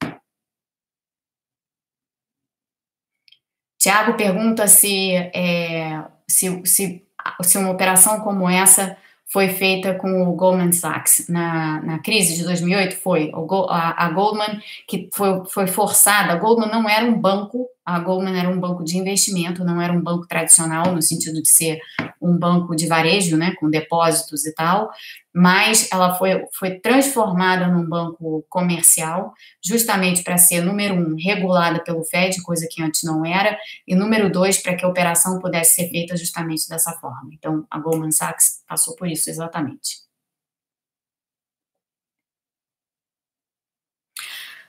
S1: Tiago pergunta se, é, se, se, se uma operação como essa foi feita com o Goldman Sachs. Na, na crise de 2008, foi a, a Goldman que foi, foi forçada, a Goldman não era um banco, a Goldman era um banco de investimento, não era um banco tradicional no sentido de ser um banco de varejo, né, com depósitos e tal, mas ela foi, foi transformada num banco comercial, justamente para ser, número um, regulada pelo Fed, coisa que antes não era, e número dois, para que a operação pudesse ser feita justamente dessa forma. Então, a Goldman Sachs passou por isso exatamente.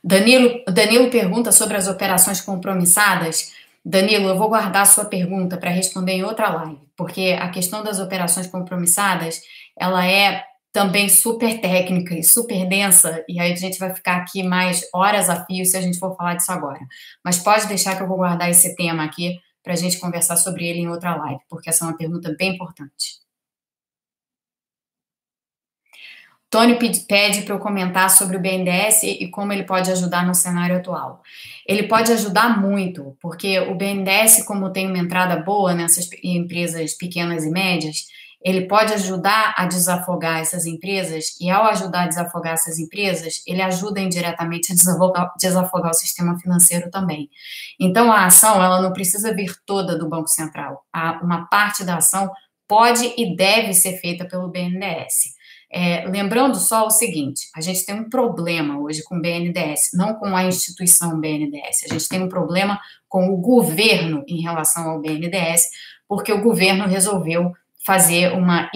S1: Danilo, Danilo pergunta sobre as operações compromissadas. Danilo, eu vou guardar a sua pergunta para responder em outra live, porque a questão das operações compromissadas, ela é também super técnica e super densa, e aí a gente vai ficar aqui mais horas a fio se a gente for falar disso agora. Mas pode deixar que eu vou guardar esse tema aqui para a gente conversar sobre ele em outra live, porque essa é uma pergunta bem importante. Tony pede para eu comentar sobre o BNDES e como ele pode ajudar no cenário atual. Ele pode ajudar muito, porque o BNDES, como tem uma entrada boa nessas empresas pequenas e médias, ele pode ajudar a desafogar essas empresas, e ao ajudar a desafogar essas empresas, ele ajuda indiretamente a desafogar, desafogar o sistema financeiro também. Então, a ação, ela não precisa vir toda do Banco Central. uma parte da ação pode e deve ser feita pelo BNDES. É, lembrando só o seguinte: a gente tem um problema hoje com o BNDES, não com a instituição BNDES, a gente tem um problema com o governo em relação ao BNDES, porque o governo resolveu fazer uma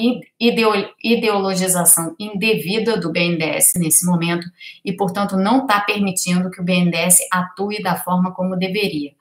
S1: ideologização indevida do BNDES nesse momento e, portanto, não está permitindo que o BNDES atue da forma como deveria.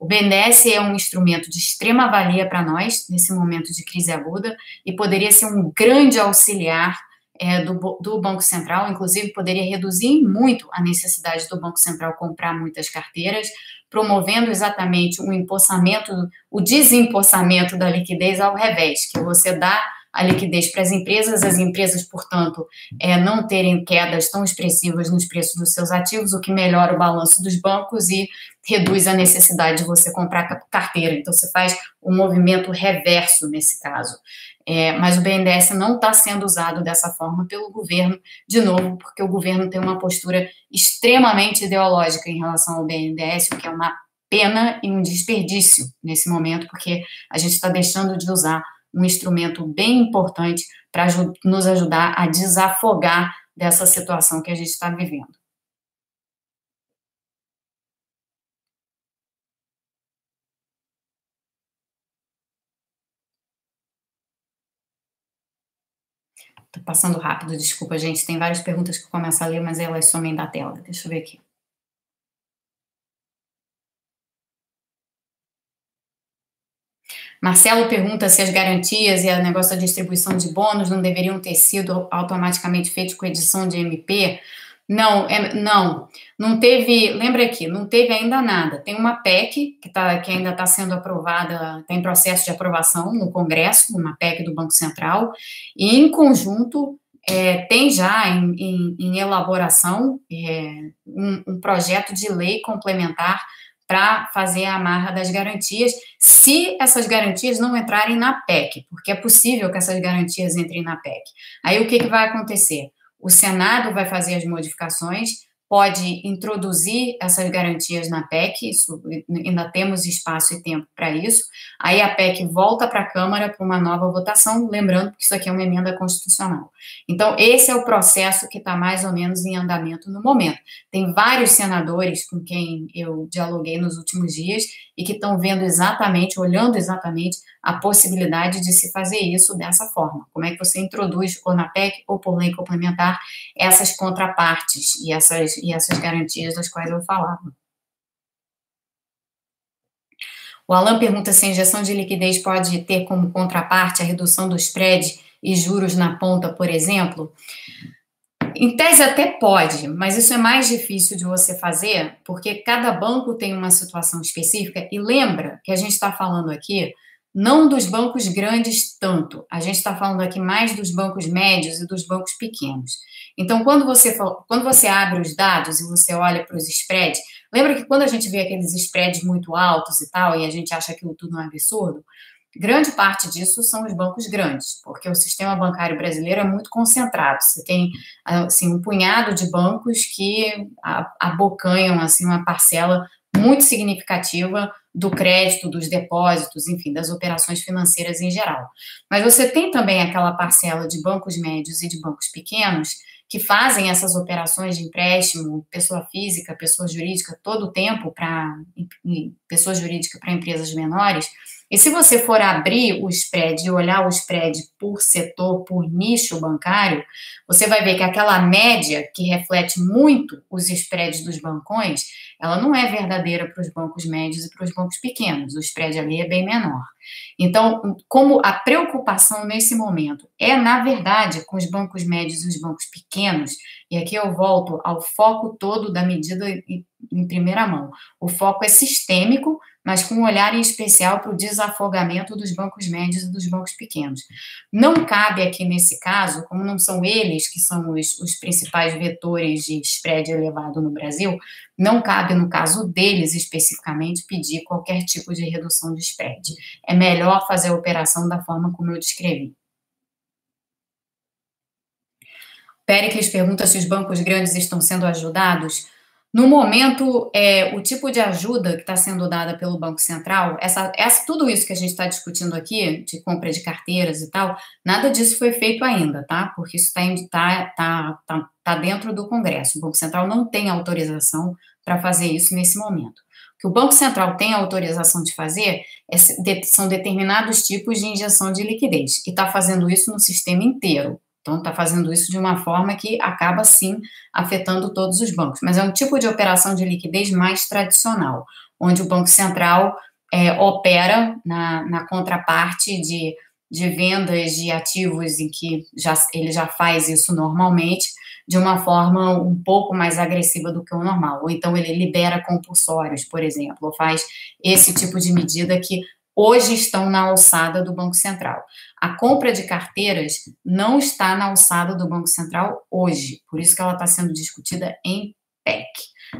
S1: O BNDES é um instrumento de extrema valia para nós nesse momento de crise aguda e poderia ser um grande auxiliar é, do, do, Banco Central, inclusive poderia reduzir muito a necessidade do Banco Central comprar muitas carteiras, promovendo exatamente o empossamento, o desempossamento da liquidez ao revés, que você dá a liquidez para as empresas, as empresas, portanto, é, não terem quedas tão expressivas nos preços dos seus ativos, o que melhora o balanço dos bancos e reduz a necessidade de você comprar carteira. Então, você faz um movimento reverso nesse caso. É, mas o BNDES não está sendo usado dessa forma pelo governo, de novo, porque o governo tem uma postura extremamente ideológica em relação ao BNDES, o que é uma pena e um desperdício nesse momento, porque a gente está deixando de usar um instrumento bem importante para nos ajudar a desafogar dessa situação que a gente está vivendo. Tô passando rápido, desculpa, gente. Tem várias perguntas que eu começo a ler, mas elas somem da tela. Deixa eu ver aqui. Marcelo pergunta se as garantias e o negócio da distribuição de bônus não deveriam ter sido automaticamente feitos com edição de MP. Não, é, não, não teve. Lembra aqui, não teve ainda nada. Tem uma PEC que, tá, que ainda está sendo aprovada, está em processo de aprovação no Congresso, uma PEC do Banco Central, e em conjunto é, tem já em, em, em elaboração é, um, um projeto de lei complementar para fazer a amarra das garantias, se essas garantias não entrarem na PEC, porque é possível que essas garantias entrem na PEC. Aí o que, que vai acontecer? O Senado vai fazer as modificações pode introduzir essas garantias na PEC, isso, ainda temos espaço e tempo para isso. Aí a PEC volta para a Câmara para uma nova votação, lembrando que isso aqui é uma emenda constitucional. Então, esse é o processo que está mais ou menos em andamento no momento. Tem vários senadores com quem eu dialoguei nos últimos dias e que estão vendo exatamente, olhando exatamente a possibilidade de se fazer isso dessa forma. Como é que você introduz, ou na PEC ou por lei complementar, essas contrapartes e essas, e essas garantias das quais eu falava. O Alan pergunta se a injeção de liquidez pode ter como contraparte a redução do spread e juros na ponta, por exemplo. Em tese até pode, mas isso é mais difícil de você fazer, porque cada banco tem uma situação específica. E lembra que a gente está falando aqui não dos bancos grandes tanto, a gente está falando aqui mais dos bancos médios e dos bancos pequenos. Então, quando você, quando você abre os dados e você olha para os spreads, lembra que quando a gente vê aqueles spreads muito altos e tal, e a gente acha que tudo é um absurdo, Grande parte disso são os bancos grandes, porque o sistema bancário brasileiro é muito concentrado. Você tem assim um punhado de bancos que abocanham assim uma parcela muito significativa do crédito, dos depósitos, enfim, das operações financeiras em geral. Mas você tem também aquela parcela de bancos médios e de bancos pequenos que fazem essas operações de empréstimo, pessoa física, pessoa jurídica, todo o tempo para pessoa jurídica para empresas menores e se você for abrir o spread e olhar o spread por setor, por nicho bancário, você vai ver que aquela média que reflete muito os spreads dos bancões, ela não é verdadeira para os bancos médios e para os bancos pequenos. O spread ali é bem menor. Então, como a preocupação nesse momento é, na verdade, com os bancos médios e os bancos pequenos, e aqui eu volto ao foco todo da medida em primeira mão. O foco é sistêmico, mas com um olhar em especial para o desafogamento dos bancos médios e dos bancos pequenos. Não cabe aqui nesse caso, como não são eles que são os, os principais vetores de spread elevado no Brasil, não cabe, no caso deles especificamente, pedir qualquer tipo de redução de spread. É melhor fazer a operação da forma como eu descrevi. Pericles pergunta se os bancos grandes estão sendo ajudados. No momento, é, o tipo de ajuda que está sendo dada pelo Banco Central, essa, essa, tudo isso que a gente está discutindo aqui, de compra de carteiras e tal, nada disso foi feito ainda, tá? Porque isso está tá, tá, tá, tá dentro do Congresso. O Banco Central não tem autorização para fazer isso nesse momento. O que o Banco Central tem autorização de fazer é, são determinados tipos de injeção de liquidez, e está fazendo isso no sistema inteiro. Então, está fazendo isso de uma forma que acaba, sim, afetando todos os bancos. Mas é um tipo de operação de liquidez mais tradicional, onde o Banco Central é, opera na, na contraparte de, de vendas de ativos em que já, ele já faz isso normalmente, de uma forma um pouco mais agressiva do que o normal. Ou então ele libera compulsórios, por exemplo, ou faz esse tipo de medida que hoje estão na alçada do Banco Central. A compra de carteiras não está na alçada do Banco Central hoje, por isso que ela está sendo discutida em PEC.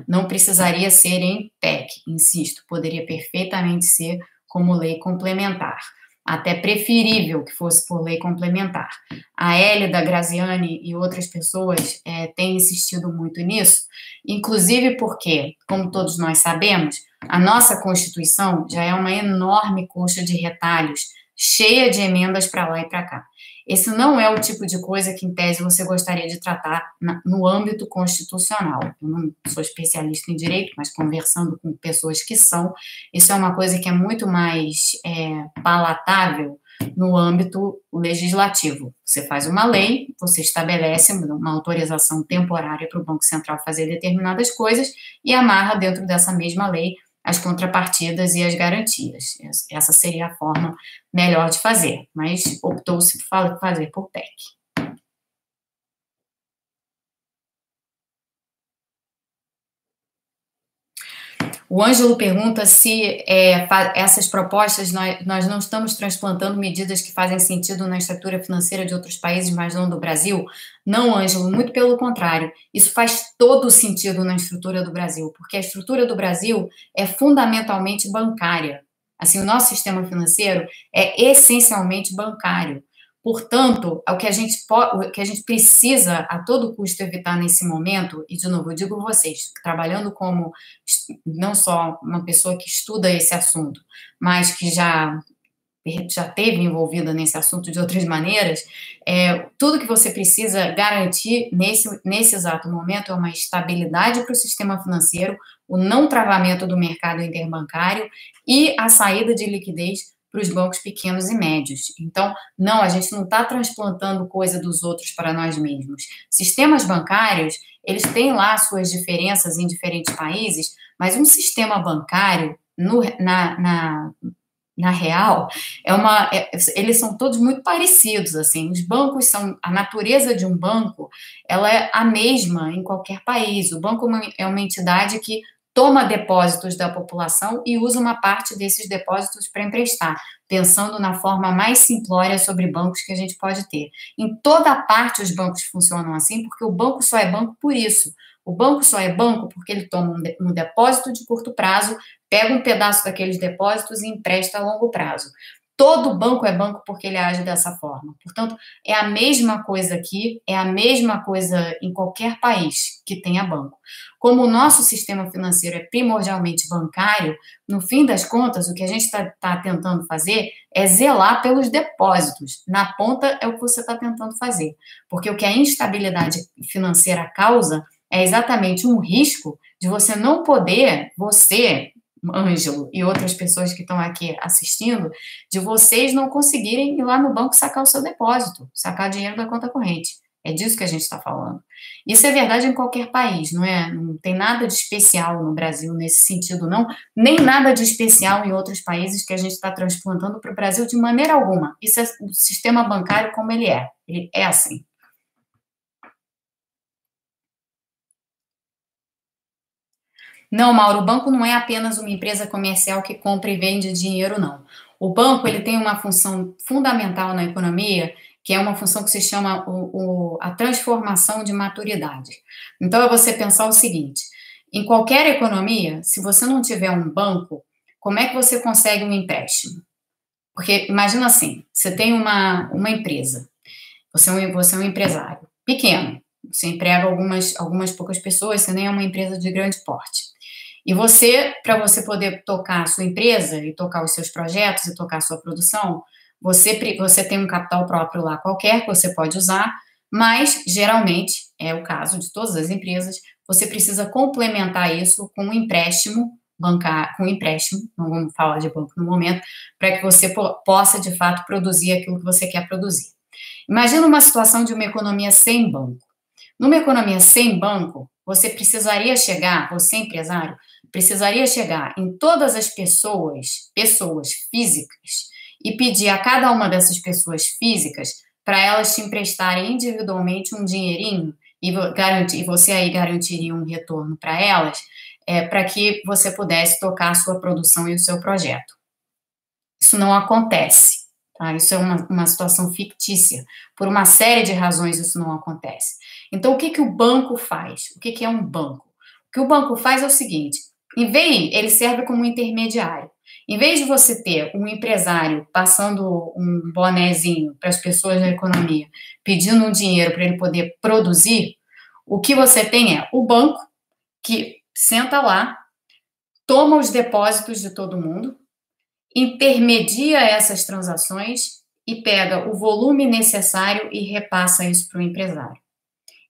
S1: Não precisaria ser em PEC, insisto, poderia perfeitamente ser como lei complementar. Até preferível que fosse por lei complementar. A Hélida Graziani e outras pessoas é, têm insistido muito nisso, inclusive porque, como todos nós sabemos, a nossa Constituição já é uma enorme coxa de retalhos, cheia de emendas para lá e para cá. Esse não é o tipo de coisa que, em tese, você gostaria de tratar no âmbito constitucional. Eu não sou especialista em direito, mas conversando com pessoas que são, isso é uma coisa que é muito mais é, palatável no âmbito legislativo. Você faz uma lei, você estabelece uma autorização temporária para o Banco Central fazer determinadas coisas e amarra dentro dessa mesma lei as contrapartidas e as garantias. Essa seria a forma melhor de fazer, mas optou-se por fazer por PEC. O Ângelo pergunta se é, essas propostas, nós, nós não estamos transplantando medidas que fazem sentido na estrutura financeira de outros países, mas não do Brasil. Não, Ângelo, muito pelo contrário. Isso faz todo sentido na estrutura do Brasil, porque a estrutura do Brasil é fundamentalmente bancária. Assim, o nosso sistema financeiro é essencialmente bancário. Portanto, o que a gente o que a gente precisa a todo custo evitar nesse momento, e de novo, eu digo vocês, trabalhando como não só uma pessoa que estuda esse assunto, mas que já já teve envolvida nesse assunto de outras maneiras, é, tudo que você precisa garantir nesse, nesse exato momento é uma estabilidade para o sistema financeiro, o não travamento do mercado interbancário e a saída de liquidez para os bancos pequenos e médios. Então, não, a gente não está transplantando coisa dos outros para nós mesmos. Sistemas bancários, eles têm lá suas diferenças em diferentes países, mas um sistema bancário, no, na, na, na real, é uma, é, eles são todos muito parecidos, assim, os bancos são, a natureza de um banco, ela é a mesma em qualquer país, o banco é uma entidade que toma depósitos da população e usa uma parte desses depósitos para emprestar, pensando na forma mais simplória sobre bancos que a gente pode ter. Em toda parte os bancos funcionam assim, porque o banco só é banco por isso. O banco só é banco porque ele toma um, depósito de curto prazo, pega um pedaço daqueles depósitos e empresta a longo prazo. Todo banco é banco porque ele age dessa forma. Portanto, é a mesma coisa aqui, é a mesma coisa em qualquer país que tenha banco. Como o nosso sistema financeiro é primordialmente bancário, no fim das contas, o que a gente está tá tentando fazer é zelar pelos depósitos. Na ponta é o que você está tentando fazer. Porque o que a instabilidade financeira causa é exatamente um risco de você não poder, você, Ângelo e outras pessoas que estão aqui assistindo, de vocês não conseguirem ir lá no banco sacar o seu depósito, sacar dinheiro da conta corrente. É disso que a gente está falando. Isso é verdade em qualquer país, não é? Não tem nada de especial no Brasil nesse sentido, não. Nem nada de especial em outros países que a gente está transplantando para o Brasil de maneira alguma. Isso é o sistema bancário como ele é. Ele é assim. Não, Mauro, o banco não é apenas uma empresa comercial que compra e vende dinheiro, não. O banco ele tem uma função fundamental na economia, que é uma função que se chama o, o, a transformação de maturidade. Então, é você pensar o seguinte: em qualquer economia, se você não tiver um banco, como é que você consegue um empréstimo? Porque imagina assim: você tem uma, uma empresa, você é um, você é um empresário pequeno, Você emprega algumas, algumas poucas pessoas, você nem é uma empresa de grande porte. E você, para você poder tocar a sua empresa e tocar os seus projetos e tocar a sua produção, você, você tem um capital próprio lá qualquer que você pode usar, mas geralmente, é o caso de todas as empresas, você precisa complementar isso com um empréstimo bancar com um empréstimo, não vamos falar de banco no momento, para que você possa de fato produzir aquilo que você quer produzir. Imagina uma situação de uma economia sem banco. Numa economia sem banco, você precisaria chegar, você empresário, precisaria chegar em todas as pessoas, pessoas físicas, e pedir a cada uma dessas pessoas físicas para elas te emprestarem individualmente um dinheirinho e, garantir, e você aí garantiria um retorno para elas, é, para que você pudesse tocar a sua produção e o seu projeto. Isso não acontece. Tá? Isso é uma, uma situação fictícia. Por uma série de razões, isso não acontece. Então, o que, que o banco faz? O que, que é um banco? O que o banco faz é o seguinte: em vez, ele serve como intermediário. Em vez de você ter um empresário passando um bonezinho para as pessoas da economia, pedindo um dinheiro para ele poder produzir, o que você tem é o banco, que senta lá, toma os depósitos de todo mundo, intermedia essas transações e pega o volume necessário e repassa isso para o empresário.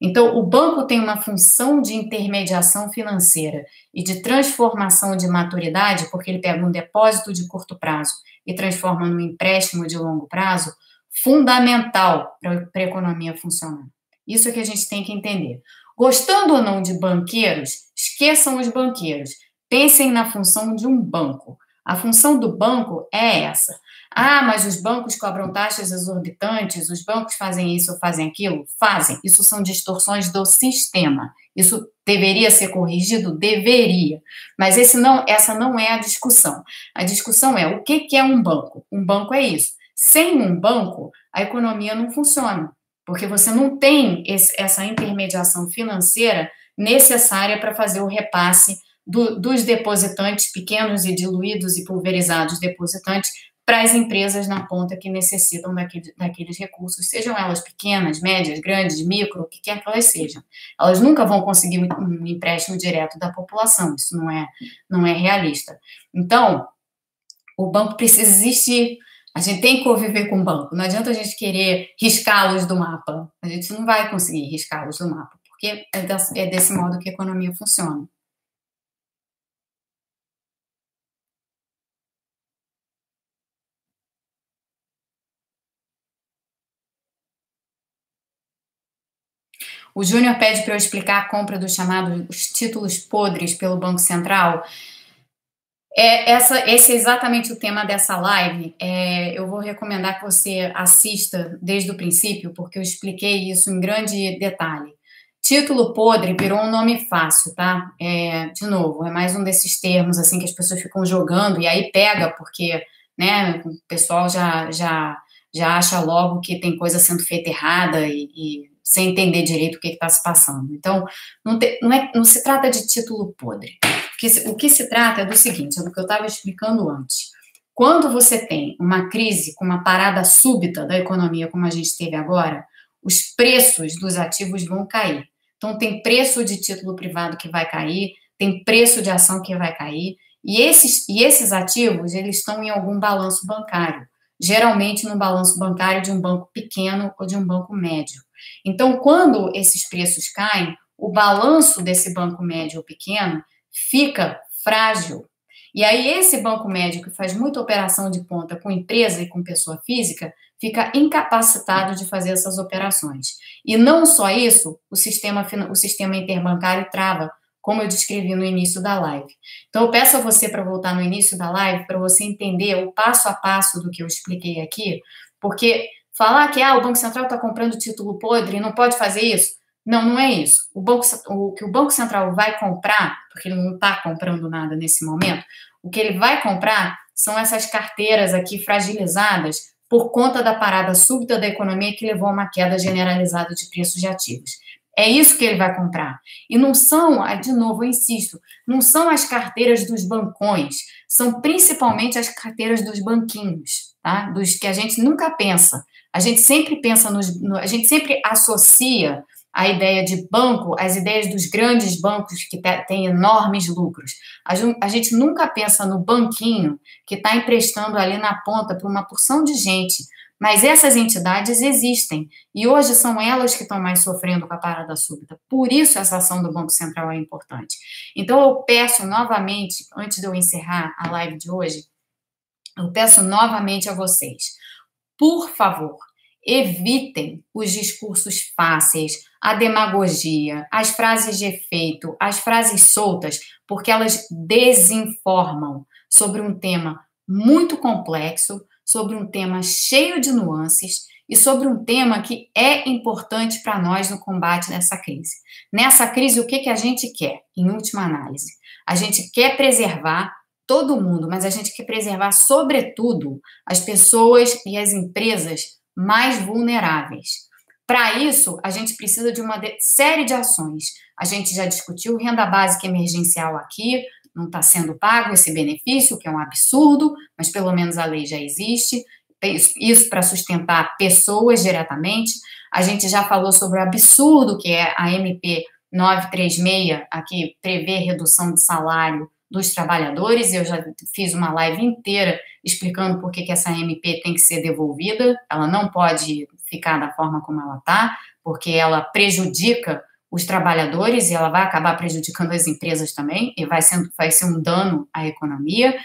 S1: Então, o banco tem uma função de intermediação financeira e de transformação de maturidade, porque ele pega um depósito de curto prazo e transforma num empréstimo de longo prazo, fundamental para a economia funcionar. Isso é que a gente tem que entender. Gostando ou não de banqueiros, esqueçam os banqueiros. Pensem na função de um banco. A função do banco é essa. Ah, mas os bancos cobram taxas exorbitantes, os bancos fazem isso ou fazem aquilo? Fazem. Isso são distorções do sistema. Isso deveria ser corrigido? Deveria. Mas esse não, essa não é a discussão. A discussão é o que é um banco? Um banco é isso. Sem um banco, a economia não funciona porque você não tem esse, essa intermediação financeira necessária para fazer o repasse do, dos depositantes pequenos e diluídos e pulverizados depositantes para as empresas na ponta que necessitam daquele, daqueles recursos, sejam elas pequenas, médias, grandes, micro, o que quer que elas sejam. Elas nunca vão conseguir um, empréstimo direto da população, isso não é, não é realista. Então, o banco precisa existir, a gente tem que conviver com o banco. Não adianta a gente querer riscá-los do mapa. A gente não vai conseguir riscá-los do mapa, porque é, é desse modo que a economia funciona. O Júnior pede para eu explicar a compra dos chamados títulos podres pelo Banco Central. É, essa, esse é exatamente o tema dessa live. É, eu vou recomendar que você assista desde o princípio, porque eu expliquei isso em grande detalhe. Título podre virou um nome fácil, tá? É, de novo, é mais um desses termos assim que as pessoas ficam jogando e aí pega, porque né, o pessoal já, já, já acha logo que tem coisa sendo feita errada e, e sem entender direito o que está se passando. Então, não, te, não, é, não se trata de título podre. O que se trata é do seguinte, é do que eu estava explicando antes. Quando você tem uma crise com uma parada súbita da economia, como a gente teve agora, os preços dos ativos vão cair. Então, tem preço de título privado que vai cair, tem preço de ação que vai cair, e esses, e esses ativos, eles estão em algum balanço bancário, geralmente no balanço bancário de um banco pequeno ou de um banco médio. Então, quando esses preços caem, o balanço desse banco médio ou pequeno fica frágil. E aí, esse banco médio que faz muita operação de ponta com empresa e com pessoa física fica incapacitado de fazer essas operações. E não só isso, o sistema, o sistema interbancário trava, como eu descrevi no início da live. Então, eu peço a você para voltar no início da live para você entender o passo a passo do que eu expliquei aqui, porque falar que ah, o Banco Central está comprando título podre não pode fazer isso, não, não é isso. O, banco, o que o Banco Central vai comprar, porque ele não está comprando nada nesse momento, o que ele vai comprar são essas carteiras aqui fragilizadas por conta da parada súbita da economia que levou a uma queda generalizada de preços de ativos. É isso que ele vai comprar. E não são, ah, de novo, eu insisto, não são as carteiras dos bancões, são principalmente as carteiras dos banquinhos, tá? Dos que a gente nunca pensa. A gente sempre pensa nos. No, a gente sempre associa a ideia de banco, as ideias dos grandes bancos que têm enormes lucros. A gente nunca pensa no banquinho que está emprestando ali na ponta para uma porção de gente. Mas essas entidades existem e hoje são elas que estão mais sofrendo com a parada súbita. Por isso essa ação do Banco Central é importante. Então eu peço novamente, antes de eu encerrar a live de hoje, eu peço novamente a vocês, por favor, evitem os discursos fáceis, a demagogia, as frases de efeito, as frases soltas, porque elas desinformam sobre um tema muito complexo, sobre um tema cheio de nuances e sobre um tema que é importante para nós no combate nessa crise. Nessa crise, o que, que a gente quer, em última análise? A gente quer preservar todo mundo, mas a gente quer preservar, sobretudo, as pessoas e as empresas mais vulneráveis. Para isso, a gente precisa de uma série de ações. A gente já discutiu renda básica emergencial aqui, não está sendo pago esse benefício, que é um absurdo, mas pelo menos a lei já existe. Isso para sustentar pessoas diretamente. A gente já falou sobre o absurdo que é a MP 936, aqui prevê redução de salário dos trabalhadores. Eu já fiz uma live inteira explicando por que, que essa MP tem que ser devolvida. Ela não pode ficar da forma como ela está, porque ela prejudica os trabalhadores e ela vai acabar prejudicando as empresas também, e vai, sendo, vai ser um dano à economia.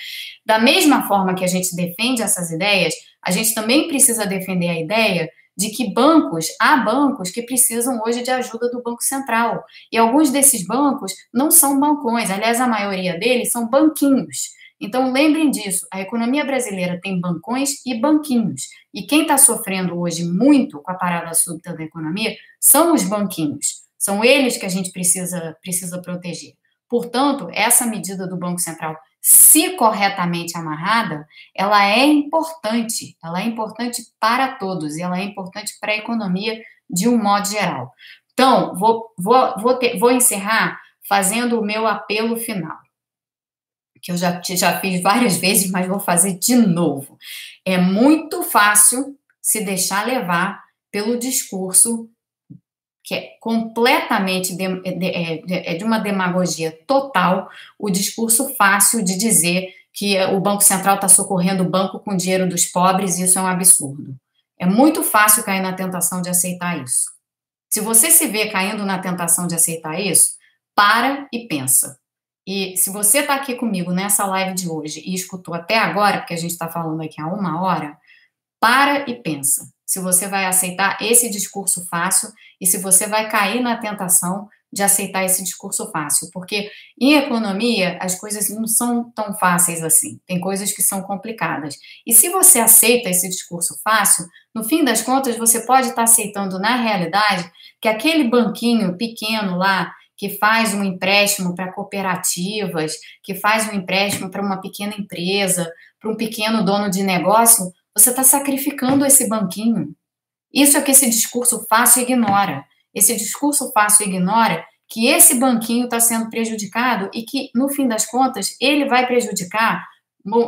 S1: Da mesma forma que a gente defende essas ideias, a gente também precisa defender a ideia de que bancos, há bancos que precisam hoje de ajuda do Banco Central. E alguns desses bancos não são bancões, aliás, a maioria deles são banquinhos. Então, lembrem disso: a economia brasileira tem bancões e banquinhos. E quem está sofrendo hoje muito com a parada súbita da economia são os banquinhos. São eles que a gente precisa, precisa proteger. Portanto, essa medida do Banco Central, se corretamente amarrada, ela é importante. Ela é importante para todos e ela é importante para a economia de um modo geral. Então, vou, vou, vou, ter, vou encerrar fazendo o meu apelo final, que eu já, já fiz várias [laughs] vezes, mas vou fazer de novo. É muito fácil se deixar levar pelo discurso que é completamente de, de, é, de, é de uma demagogia total, o discurso fácil de dizer que o Banco Central está socorrendo o banco com dinheiro dos pobres, isso é um absurdo. É muito fácil cair na tentação de aceitar isso. Se você se vê caindo na tentação de aceitar isso, para e pensa. E se você está aqui comigo nessa live de hoje e escutou até agora, porque a gente está falando aqui há uma hora, para e pensa se você vai aceitar esse discurso fácil e se você vai cair na tentação de aceitar esse discurso fácil, porque em economia as coisas não são tão fáceis assim, tem coisas que são complicadas. E se você aceita esse discurso fácil, no fim das contas você pode estar aceitando na realidade que aquele banquinho pequeno lá que faz um empréstimo para cooperativas, que faz um empréstimo para uma pequena empresa, para um pequeno dono de negócio, você está sacrificando esse banquinho. Isso é que esse discurso fácil ignora. Esse discurso fácil ignora que esse banquinho está sendo prejudicado e que, no fim das contas, ele vai prejudicar,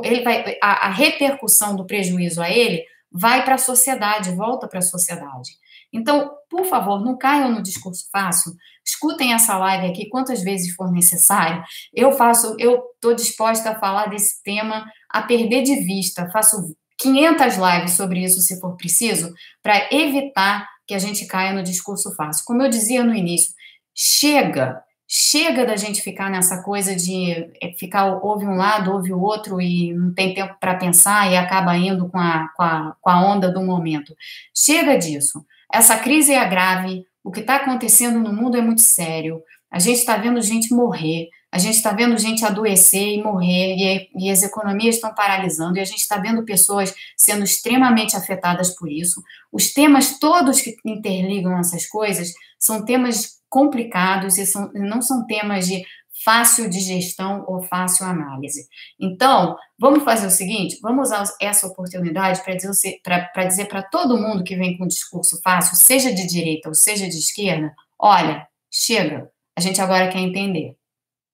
S1: ele vai, a, a repercussão do prejuízo a ele vai para a sociedade, volta para a sociedade. Então, por favor, não caiam no discurso fácil. Escutem essa live aqui quantas vezes for necessário. Eu faço, eu estou disposta a falar desse tema, a perder de vista. Faço 500 lives sobre isso, se for preciso, para evitar que a gente caia no discurso fácil. Como eu dizia no início, chega, chega da gente ficar nessa coisa de é, ficar ouve um lado, ouve o outro e não tem tempo para pensar e acaba indo com a, com, a, com a onda do momento. Chega disso. Essa crise é grave, o que está acontecendo no mundo é muito sério. A gente está vendo gente morrer, a gente está vendo gente adoecer e morrer, e, e as economias estão paralisando, e a gente está vendo pessoas sendo extremamente afetadas por isso. Os temas todos que interligam essas coisas são temas complicados e são, não são temas de fácil digestão ou fácil análise. Então, vamos fazer o seguinte: vamos usar essa oportunidade para dizer para todo mundo que vem com um discurso fácil, seja de direita ou seja de esquerda, olha, chega, a gente agora quer entender.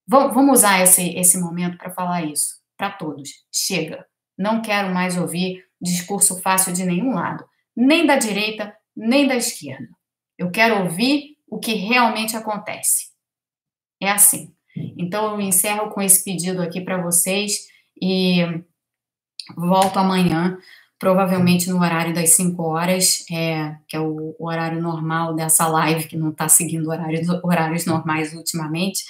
S1: Vamos usar esse, esse momento para falar isso para todos. Chega. Não quero mais ouvir discurso fácil de nenhum lado, nem da direita, nem da esquerda. Eu quero ouvir o que realmente acontece. É assim. Então, eu encerro com esse pedido aqui para vocês e volto amanhã, provavelmente no horário das 5 horas, é, que é o, o, horário normal dessa live, que não está seguindo horários, horários normais ultimamente.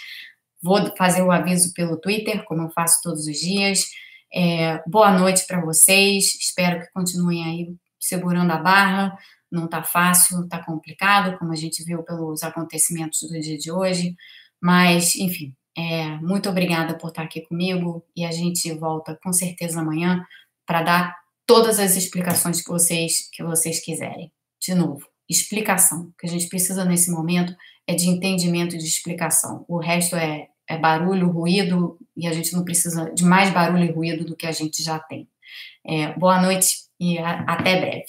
S1: Vou fazer o aviso pelo Twitter, como eu faço todos os dias. É, boa noite para vocês. Espero que continuem aí segurando a barra. Não está fácil, está complicado, como a gente viu pelos acontecimentos do dia de hoje. Mas, enfim, é, muito obrigada por estar aqui comigo e a gente volta com certeza amanhã para dar todas as explicações que vocês que vocês quiserem. De novo, explicação. Que a gente precisa nesse momento é de entendimento de explicação. O resto é, é barulho, ruído, e a gente não precisa de mais barulho e ruído do que a gente já tem. É, boa noite e a, até breve.